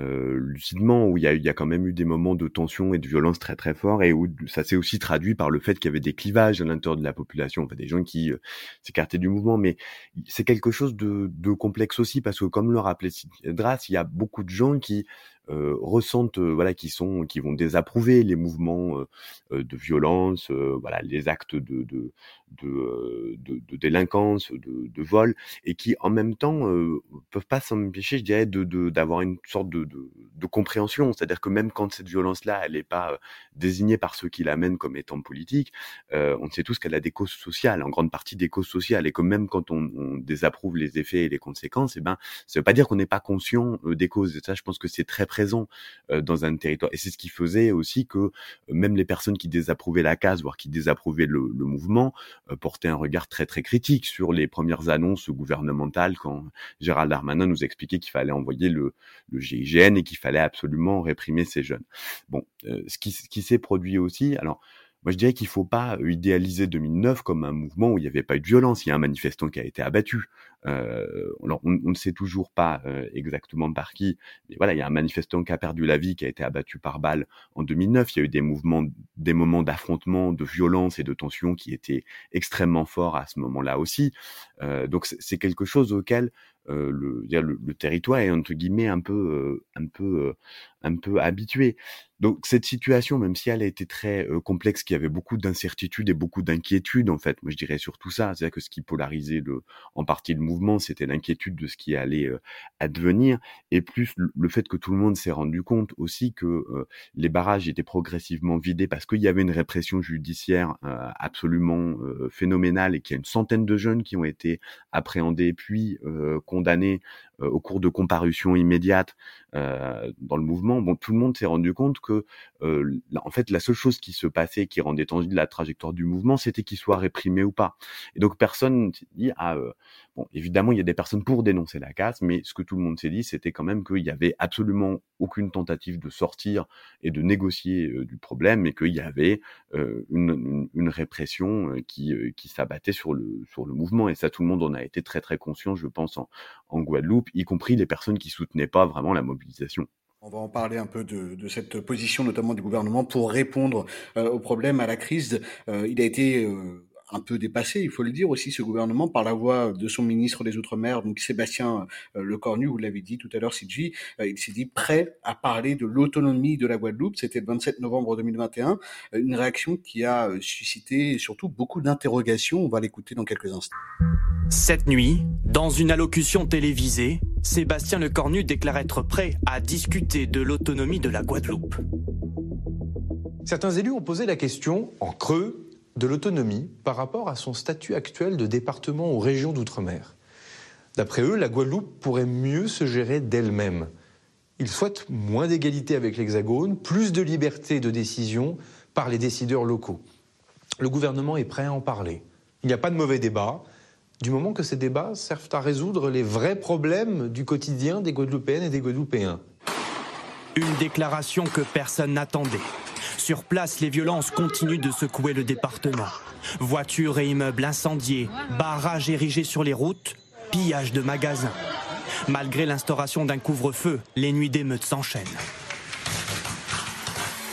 euh, lucidement, où il y, a, il y a quand même eu des moments de tension et de violence très très forts, et où ça s'est aussi traduit par le fait qu'il y avait des clivages à l'intérieur de la population, enfin, des gens qui euh, s'écartaient du mouvement, mais c'est quelque chose de, de, complexe aussi, parce que comme le rappelait Dras, il y a beaucoup de gens qui ressentent, euh, voilà, qui sont, qui vont désapprouver les mouvements euh, de violence, voilà, les actes de de de, délinquance, de, vol, et qui en même temps peuvent pas s'empêcher, je dirais, de d'avoir une sorte de, de, compréhension, c'est-à-dire que même quand cette violence-là, elle n'est pas désignée par ceux qui l'amènent comme étant politique, on sait tous qu'elle a des causes sociales, en grande partie des causes sociales, et que même quand on, désapprouve les effets et les conséquences, eh ben, ça veut pas dire qu'on n'est pas conscient des causes. Et ça, je pense que c'est très présent dans un territoire. Et c'est ce qui faisait aussi que même les personnes qui désapprouvaient la case, voire qui désapprouvaient le, mouvement, portaient un regard très très critique sur les premières annonces gouvernementales quand Gérald Darmanin nous expliquait qu'il fallait envoyer le, GIGN et qu'il fallait absolument réprimer ces jeunes. Bon, ce qui, ce qui s'est produit aussi, alors moi, je dirais qu'il faut pas idéaliser 2009 comme un mouvement où il n'y avait pas eu de violence. Il y a un manifestant qui a été abattu. Euh, on, on, ne sait toujours pas euh, exactement par qui, mais voilà, il y a un manifestant qui a perdu la vie, qui a été abattu par balle en 2009. Il y a eu des mouvements, des moments d'affrontement, de violence et de tension qui étaient extrêmement forts à ce moment-là aussi. Euh, donc c'est quelque chose auquel le, territoire est entre guillemets un peu, un peu, un peu habitué. Donc cette situation, même si elle a été très complexe, qu'il y avait beaucoup d'incertitudes et beaucoup d'inquiétudes en fait, moi je dirais surtout ça, c'est-à-dire que ce qui polarisait le, en partie le mouvement, c'était l'inquiétude de ce qui allait advenir, et plus le fait que tout le monde s'est rendu compte aussi que les barrages étaient progressivement vidés parce qu'il y avait une répression judiciaire absolument phénoménale et qu'il y a une centaine de jeunes qui ont été appréhendés puis condamnés euh, au cours de comparutions immédiates euh, dans le mouvement, bon, tout le monde s'est rendu compte que, euh, en fait, la seule chose qui se passait, qui rendait tangible la trajectoire du mouvement, c'était qu'il soit réprimé ou pas. Et donc personne dit ah bon, évidemment, il y a des personnes pour dénoncer la casse, mais ce que tout le monde s'est dit, c'était quand même qu'il y avait absolument aucune tentative de sortir et de négocier du problème, mais qu'il y avait une, une, une, répression qui, qui s'abattait sur le sur le mouvement. Et ça, tout le monde en a été très très conscient, je pense, en, en Guadeloupe y compris les personnes qui soutenaient pas vraiment la mobilisation. On va en parler un peu de, cette position, notamment du gouvernement, pour répondre euh, au problème, à la crise. Euh, il a été euh, un peu dépassé, il faut le dire aussi, ce gouvernement, par la voix de son ministre des Outre-mer, donc Sébastien Lecornu, vous l'avez dit tout à l'heure, Sidji, il s'est dit prêt à parler de l'autonomie de la Guadeloupe. C'était le 27 novembre 2021, une réaction qui a suscité surtout beaucoup d'interrogations. On va l'écouter dans quelques instants. Cette nuit, dans une allocution télévisée, Sébastien Lecornu déclare être prêt à discuter de l'autonomie de la Guadeloupe. Certains élus ont posé la question, en creux, de l'autonomie par rapport à son statut actuel de département ou région d'outre-mer. D'après eux, la Guadeloupe pourrait mieux se gérer d'elle-même. Ils souhaitent moins d'égalité avec l'Hexagone, plus de liberté de décision par les décideurs locaux. Le gouvernement est prêt à en parler. Il n'y a pas de mauvais débat, du moment que ces débats servent à résoudre les vrais problèmes du quotidien des Guadeloupéennes et des Guadeloupéens. Une déclaration que personne n'attendait. Sur place, les violences continuent de secouer le département. Voitures et immeubles incendiés, barrages érigés sur les routes, pillage de magasins. Malgré l'instauration d'un couvre-feu, les nuits d'émeutes s'enchaînent.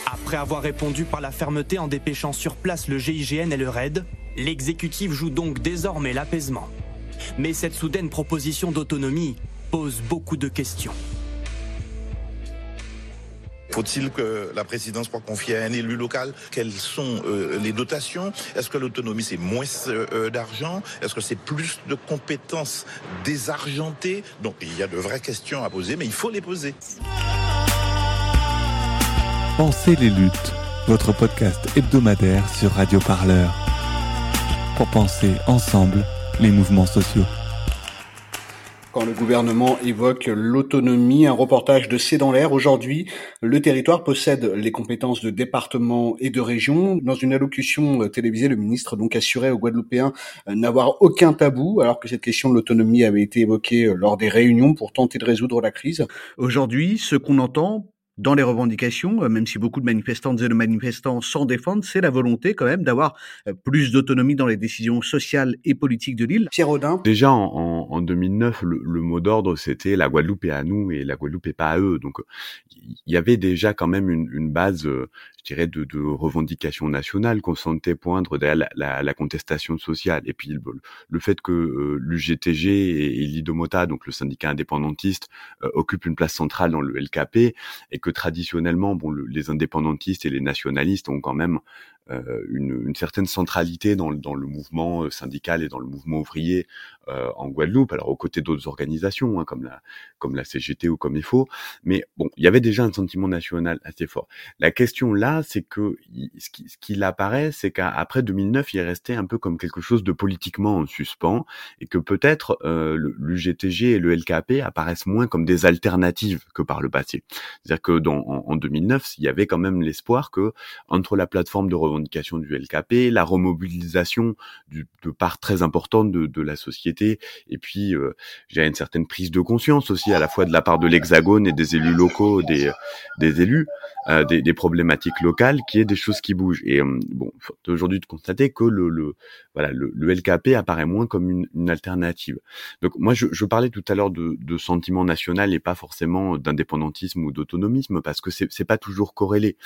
Après avoir répondu par la fermeté en dépêchant sur place le GIGN et le RAID, l'exécutif joue donc désormais l'apaisement. Mais cette soudaine proposition d'autonomie pose beaucoup de questions. Faut-il que la présidence soit confiée à un élu local? Quelles sont euh, les dotations? Est-ce que l'autonomie c'est moins euh, d'argent? Est-ce que c'est plus de compétences désargentées? Donc il y a de vraies questions à poser, mais il faut les poser. Pensez les luttes, votre podcast hebdomadaire sur Radio Parleur. Pour penser ensemble les mouvements sociaux quand le gouvernement évoque l'autonomie, un reportage de C'est dans l'air. Aujourd'hui, le territoire possède les compétences de département et de région. Dans une allocution télévisée, le ministre donc assurait aux Guadeloupéens n'avoir aucun tabou, alors que cette question de l'autonomie avait été évoquée lors des réunions pour tenter de résoudre la crise. Aujourd'hui, ce qu'on entend dans les revendications, euh, même si beaucoup de manifestantes et de manifestants s'en défendent, c'est la volonté quand même d'avoir euh, plus d'autonomie dans les décisions sociales et politiques de l'île. Pierre Audin. Déjà en, en 2009, le, le mot d'ordre c'était la Guadeloupe est à nous et la Guadeloupe est pas à eux. Donc il y avait déjà quand même une, une base, euh, je dirais, de, de revendications nationales qu'on sentait poindre derrière la, la, contestation sociale. Et puis le, le fait que euh, l'UGTG et, et l'IDOMOTA, donc le syndicat indépendantiste, euh, occupent une place centrale dans le LKP et que traditionnellement, bon, les indépendantistes et les nationalistes ont quand même une, une, certaine centralité dans, dans, le mouvement euh, syndical et dans le mouvement ouvrier euh, en Guadeloupe, alors aux côtés d'autres organisations hein, comme la comme la CGT ou comme EFO, mais bon, il y avait déjà un sentiment national assez fort. La question là, c'est que ce qui, ce qu'il apparaît, c'est qu'après 2009, il est resté un peu comme quelque chose de politiquement en suspens et que peut-être euh, l'UGTG et le LKP apparaissent moins comme des alternatives que par le passé. C'est-à-dire que dans, en, en 2009, il y avait quand même l'espoir que entre la plateforme de revendication du LKP, la remobilisation de part très importante de, la société, et puis euh, j'ai une certaine prise de conscience aussi à la fois de la part de l'Hexagone et des élus locaux, des, élus, euh, des, problématiques locales, qui est des choses qui bougent. Et euh, bon, aujourd'hui de constater que le, voilà le, LKP apparaît moins comme une, alternative. Donc moi je, parlais tout à l'heure de, sentiment national et pas forcément d'indépendantisme ou d'autonomisme parce que c'est pas toujours corrélé.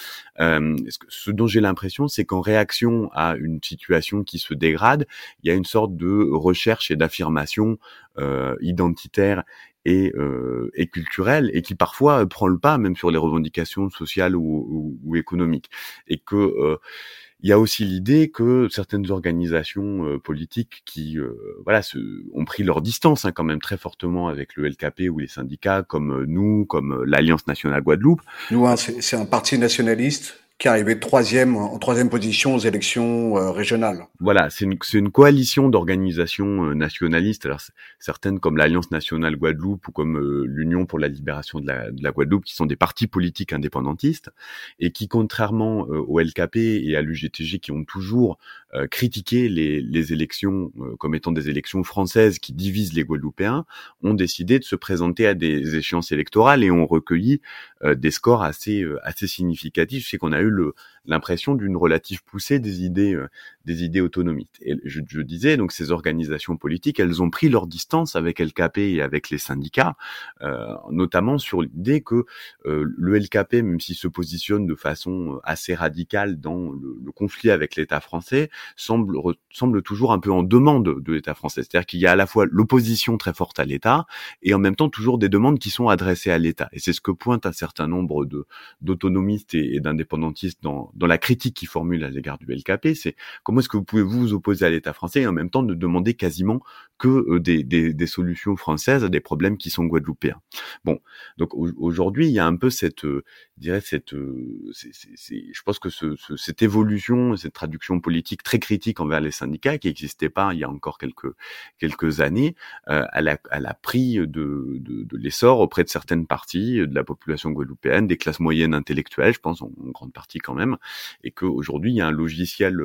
Euh, ce dont j'ai l'impression c'est qu'en réaction à une situation qui se dégrade, il y a une sorte de recherche et d'affirmation euh, identitaire et, euh, et culturelle et qui parfois euh, prend le pas même sur les revendications sociales ou, économiques et que il y a aussi l'idée que certaines organisations politiques qui voilà ont pris leur distance hein, quand même très fortement avec le LKP ou les syndicats comme nous, comme l'Alliance nationale Guadeloupe. Nous, hein, c'est un parti nationaliste qui est arrivé troisième, en troisième position aux élections euh, régionales. Voilà, c'est une, une coalition d'organisations euh, nationalistes, alors certaines comme l'Alliance nationale Guadeloupe ou comme euh, l'Union pour la libération de la, de la, Guadeloupe, qui sont des partis politiques indépendantistes, et qui, contrairement au LKP et à l'UGTG, qui ont toujours critiqué les, les élections comme étant des élections françaises qui divisent les Guadeloupéens, ont décidé de se présenter à des échéances électorales et ont recueilli des scores assez, assez significatifs. C'est qu'on a eu l'impression d'une relative poussée des idées, euh, des idées autonomistes. Et je, je, disais, donc ces organisations politiques, elles ont pris leur distance avec LKP et avec les syndicats, euh, notamment sur l'idée que euh, le LKP, même s'il se positionne de façon assez radicale dans le, conflit avec l'État français, semble semble toujours un peu en demande de l'État français. C'est-à-dire qu'il y a à la fois l'opposition très forte à l'État et en même temps toujours des demandes qui sont adressées à l'État. Et c'est ce que pointe un certain nombre de d'autonomistes et, d'indépendantistes dans, dans la critique qu'ils formulent à l'égard du LKP. C'est comment est-ce que vous pouvez vous opposer à l'État français et en même temps de demander quasiment que euh, des, des, des, solutions françaises à des problèmes qui sont guadeloupéens. Bon, donc aujourd'hui il y a un peu cette, euh, je dirais cette, euh, je pense que ce, cette évolution, cette traduction politique très critique envers les syndicats qui n'existait pas il y a encore quelques quelques années, elle, a, elle a pris de, de, de l'essor auprès de certaines parties de la population guadeloupéenne, des classes moyennes intellectuelles, je pense en, grande partie quand même, et qu'aujourd'hui il y a un logiciel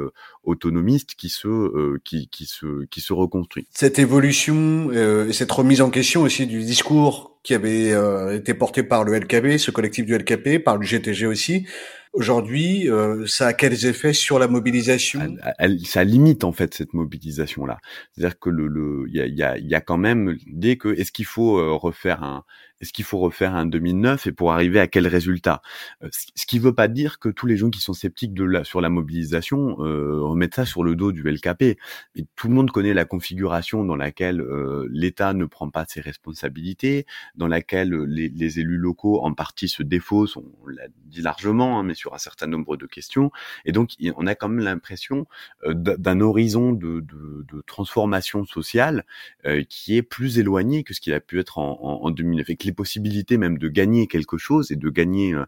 autonomiste qui se qui, qui se qui se reconstruit. Cette évolution euh, et cette remise en question aussi du discours qui avait euh, été porté par le LKB, ce collectif du LKP, par le GTG aussi. Aujourd'hui, euh, ça a quels effets sur la mobilisation? Ça limite en fait cette mobilisation-là. C'est-à-dire que le, il y a, y, a, y a quand même l'idée que est-ce qu'il faut refaire un, est-ce qu'il faut refaire un 2009 et pour arriver à quel résultat? Euh, Ce qui ne veut pas dire que tous les gens qui sont sceptiques de la, sur la mobilisation euh, remettent ça sur le dos du LKP. Tout le monde connaît la configuration dans laquelle euh, l'État ne prend pas ses responsabilités, dans laquelle les, les, élus locaux en partie se défaussent, on l'a dit largement, hein, mais sur un certain nombre de questions. Et donc on a quand même l'impression euh, d'un horizon de, de, de, transformation sociale euh, qui est plus éloigné que ce qu'il a pu être en, en, en 2009 possibilités même de gagner quelque chose et de gagner euh,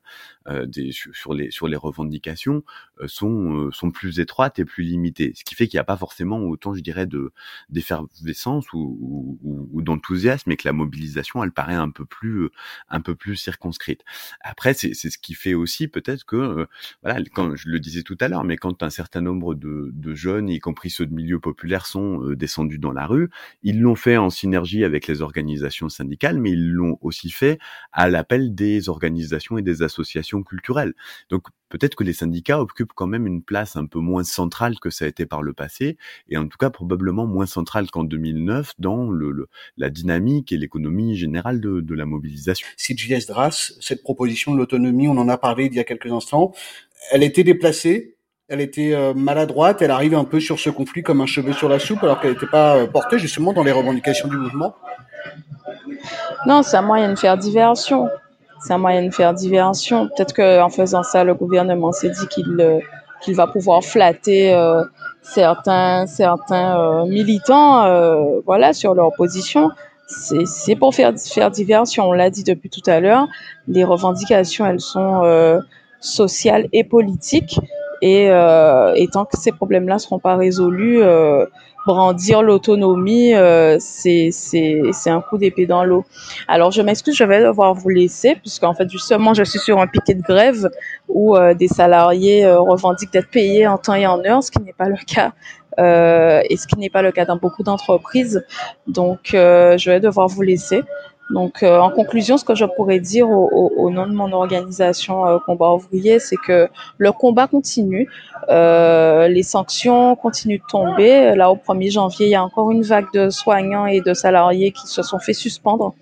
euh, des, sur les revendications euh, sont plus étroites et plus limitées. Ce qui fait qu'il n'y a pas forcément autant, je dirais, de d'effervescence ou, ou, ou d'enthousiasme, et que la mobilisation, elle paraît un peu plus un peu plus circonscrite. Après, c'est ce qui fait aussi peut-être que voilà, quand je le disais tout à l'heure, mais quand un certain nombre de, de jeunes, y compris ceux de milieux populaires, sont descendus dans la rue, ils l'ont fait en synergie avec les organisations syndicales, mais ils l'ont aussi aussi fait à l'appel des organisations et des associations culturelles. Donc peut-être que les syndicats occupent quand même une place un peu moins centrale que ça a été par le passé, et en tout cas probablement moins centrale qu'en 2009 dans la dynamique et l'économie générale de, la mobilisation. JS Dras, cette proposition de l'autonomie, on en a parlé il y a quelques instants, elle était déplacée, elle était euh, maladroite, elle arrive un peu sur ce conflit comme un cheveu sur la soupe alors qu'elle n'était pas euh, portée justement dans les revendications du mouvement. Non, c'est un moyen de faire diversion. C'est un moyen de faire diversion. Peut-être qu'en faisant ça, le gouvernement s'est dit qu'il euh, va pouvoir flatter certains militants, voilà, sur leur position. C'est pour faire diversion. On l'a dit depuis tout à l'heure. Les revendications, elles sont sociales et politiques. Et, et tant que ces problèmes-là seront pas résolus, brandir l'autonomie, euh, c'est un coup d'épée dans l'eau. Alors je m'excuse, je vais devoir vous laisser, puisqu'en fait justement je suis sur un piquet de grève où euh, des salariés euh, revendiquent d'être payés en temps et en heure, ce qui n'est pas le cas. Euh, et ce qui n'est pas le cas dans beaucoup d'entreprises. Donc, je vais devoir vous laisser. Donc, euh, en conclusion, ce que je pourrais dire au, au, au nom de mon organisation euh, Combat ouvrier, c'est que le combat continue. Euh, les sanctions continuent de tomber. Là, au 1er janvier, il y a encore une vague de soignants et de salariés qui se sont fait suspendre.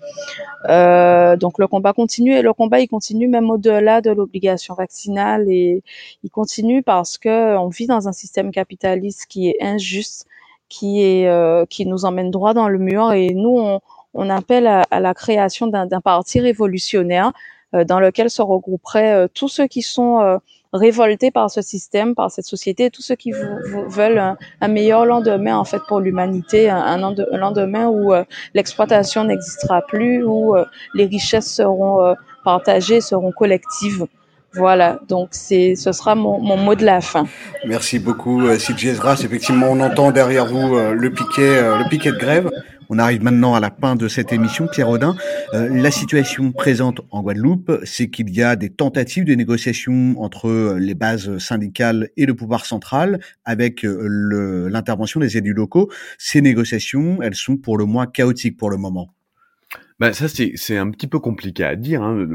Euh, donc, le combat continue et le combat, il continue même au-delà de l'obligation vaccinale et il continue parce que on vit dans un système capitaliste qui est injuste, qui est euh, qui nous emmène droit dans le mur et nous, on on appelle à, la création d'un parti révolutionnaire euh, dans lequel se regrouperaient euh, tous ceux qui sont euh, révoltés par ce système, par cette société, tous ceux qui veulent un, meilleur lendemain en fait pour l'humanité, un, lendemain où l'exploitation n'existera plus, où les richesses seront partagées, seront collectives. Voilà, donc c'est, ce sera mon, mot de la fin. Merci beaucoup, euh, Effectivement, on entend derrière vous le piquet, le piquet de grève. On arrive maintenant à la fin de cette émission, Pierre Audin. Euh, la situation présente en Guadeloupe, c'est qu'il y a des tentatives de négociation entre les bases syndicales et le pouvoir central avec euh, l'intervention des élus locaux. Ces négociations, elles sont pour le moins chaotiques pour le moment. Ben ça c'est un petit peu compliqué à dire. Hein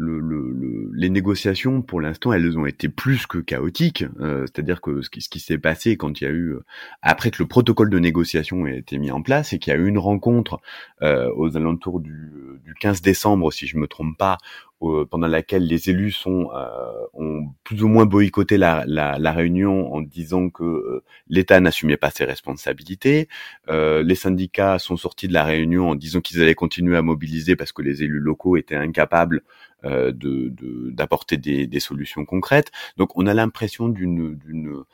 le, les négociations, pour l'instant, elles ont été plus que chaotiques. Euh, c'est-à-dire que ce qui, qui s'est passé quand il y a eu, après que le protocole de négociation ait été mis en place et qu'il y a eu une rencontre euh, aux alentours du, du 15 décembre, si je me trompe pas, pendant laquelle les élus sont ont plus ou moins boycotté la, la, la réunion en disant que l'État n'assumait pas ses responsabilités. les syndicats sont sortis de la réunion en disant qu'ils allaient continuer à mobiliser parce que les élus locaux étaient incapables euh, de d'apporter des, des, solutions concrètes. Donc on a l'impression d'une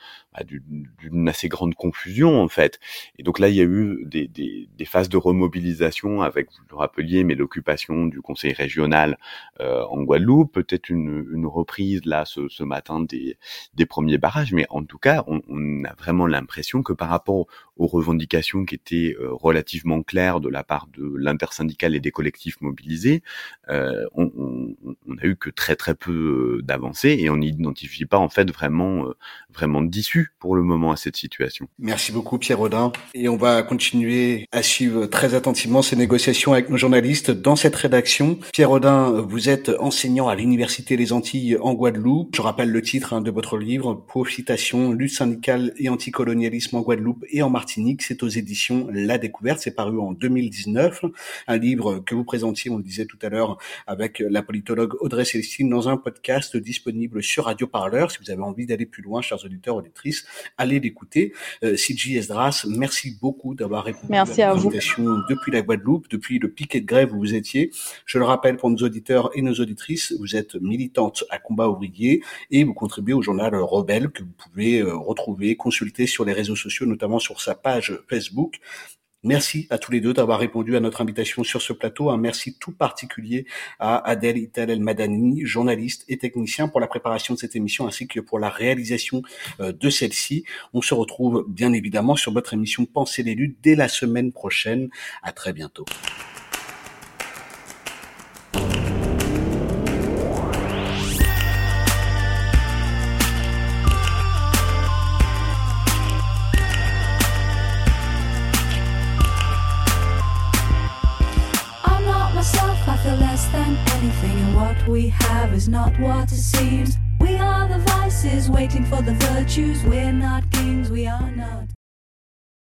d'une bah, d'une assez grande confusion en fait. Et donc là il y a eu des, des, des phases de remobilisation avec vous le rappeliez mais l'occupation du conseil régional euh, en Guadeloupe, peut-être une, une reprise là ce, ce matin des des premiers barrages, mais en tout cas on, on a vraiment l'impression que par rapport aux revendications qui étaient euh, relativement claires de la part de l'intersyndicale et des collectifs mobilisés, euh, on, on, on, a eu que très très peu euh, d'avancées et on n'identifie pas en fait vraiment euh, vraiment d'issue pour le moment à cette situation. Merci beaucoup Pierre Audin et on va continuer à suivre très attentivement ces négociations avec nos journalistes dans cette rédaction. Pierre Audin, vous êtes enseignant à l'université des Antilles en Guadeloupe. Je rappelle le titre hein, de votre livre Profitation, lutte syndicale et anticolonialisme en Guadeloupe et en Martinique. C'est aux éditions La Découverte. C'est paru en 2019. Un livre que vous présentiez, on le disait tout à l'heure, avec la politique Audrey Célestine dans un podcast disponible sur Radio Parleur. Si vous avez envie d'aller plus loin, chers auditeurs, auditrices, allez l'écouter. Euh, Esdras, merci beaucoup d'avoir répondu merci à, vous. depuis la Guadeloupe, depuis le piquet de grève où vous étiez. Je le rappelle pour nos auditeurs et nos auditrices, vous êtes militante à combat ouvrier et vous contribuez au journal Rebelle que vous pouvez euh, retrouver, consulter sur les réseaux sociaux, notamment sur sa page Facebook. Merci à tous les deux d'avoir répondu à notre invitation sur ce plateau. Un merci tout particulier à Adèle Ital El Madani, journaliste et technicien pour la préparation de cette émission ainsi que pour la réalisation euh, de celle-ci. On se retrouve bien évidemment sur votre émission Pensez luttes dès la semaine prochaine. À très bientôt. Is not what it seems. We are the vices waiting for the virtues. We're not kings, we are not.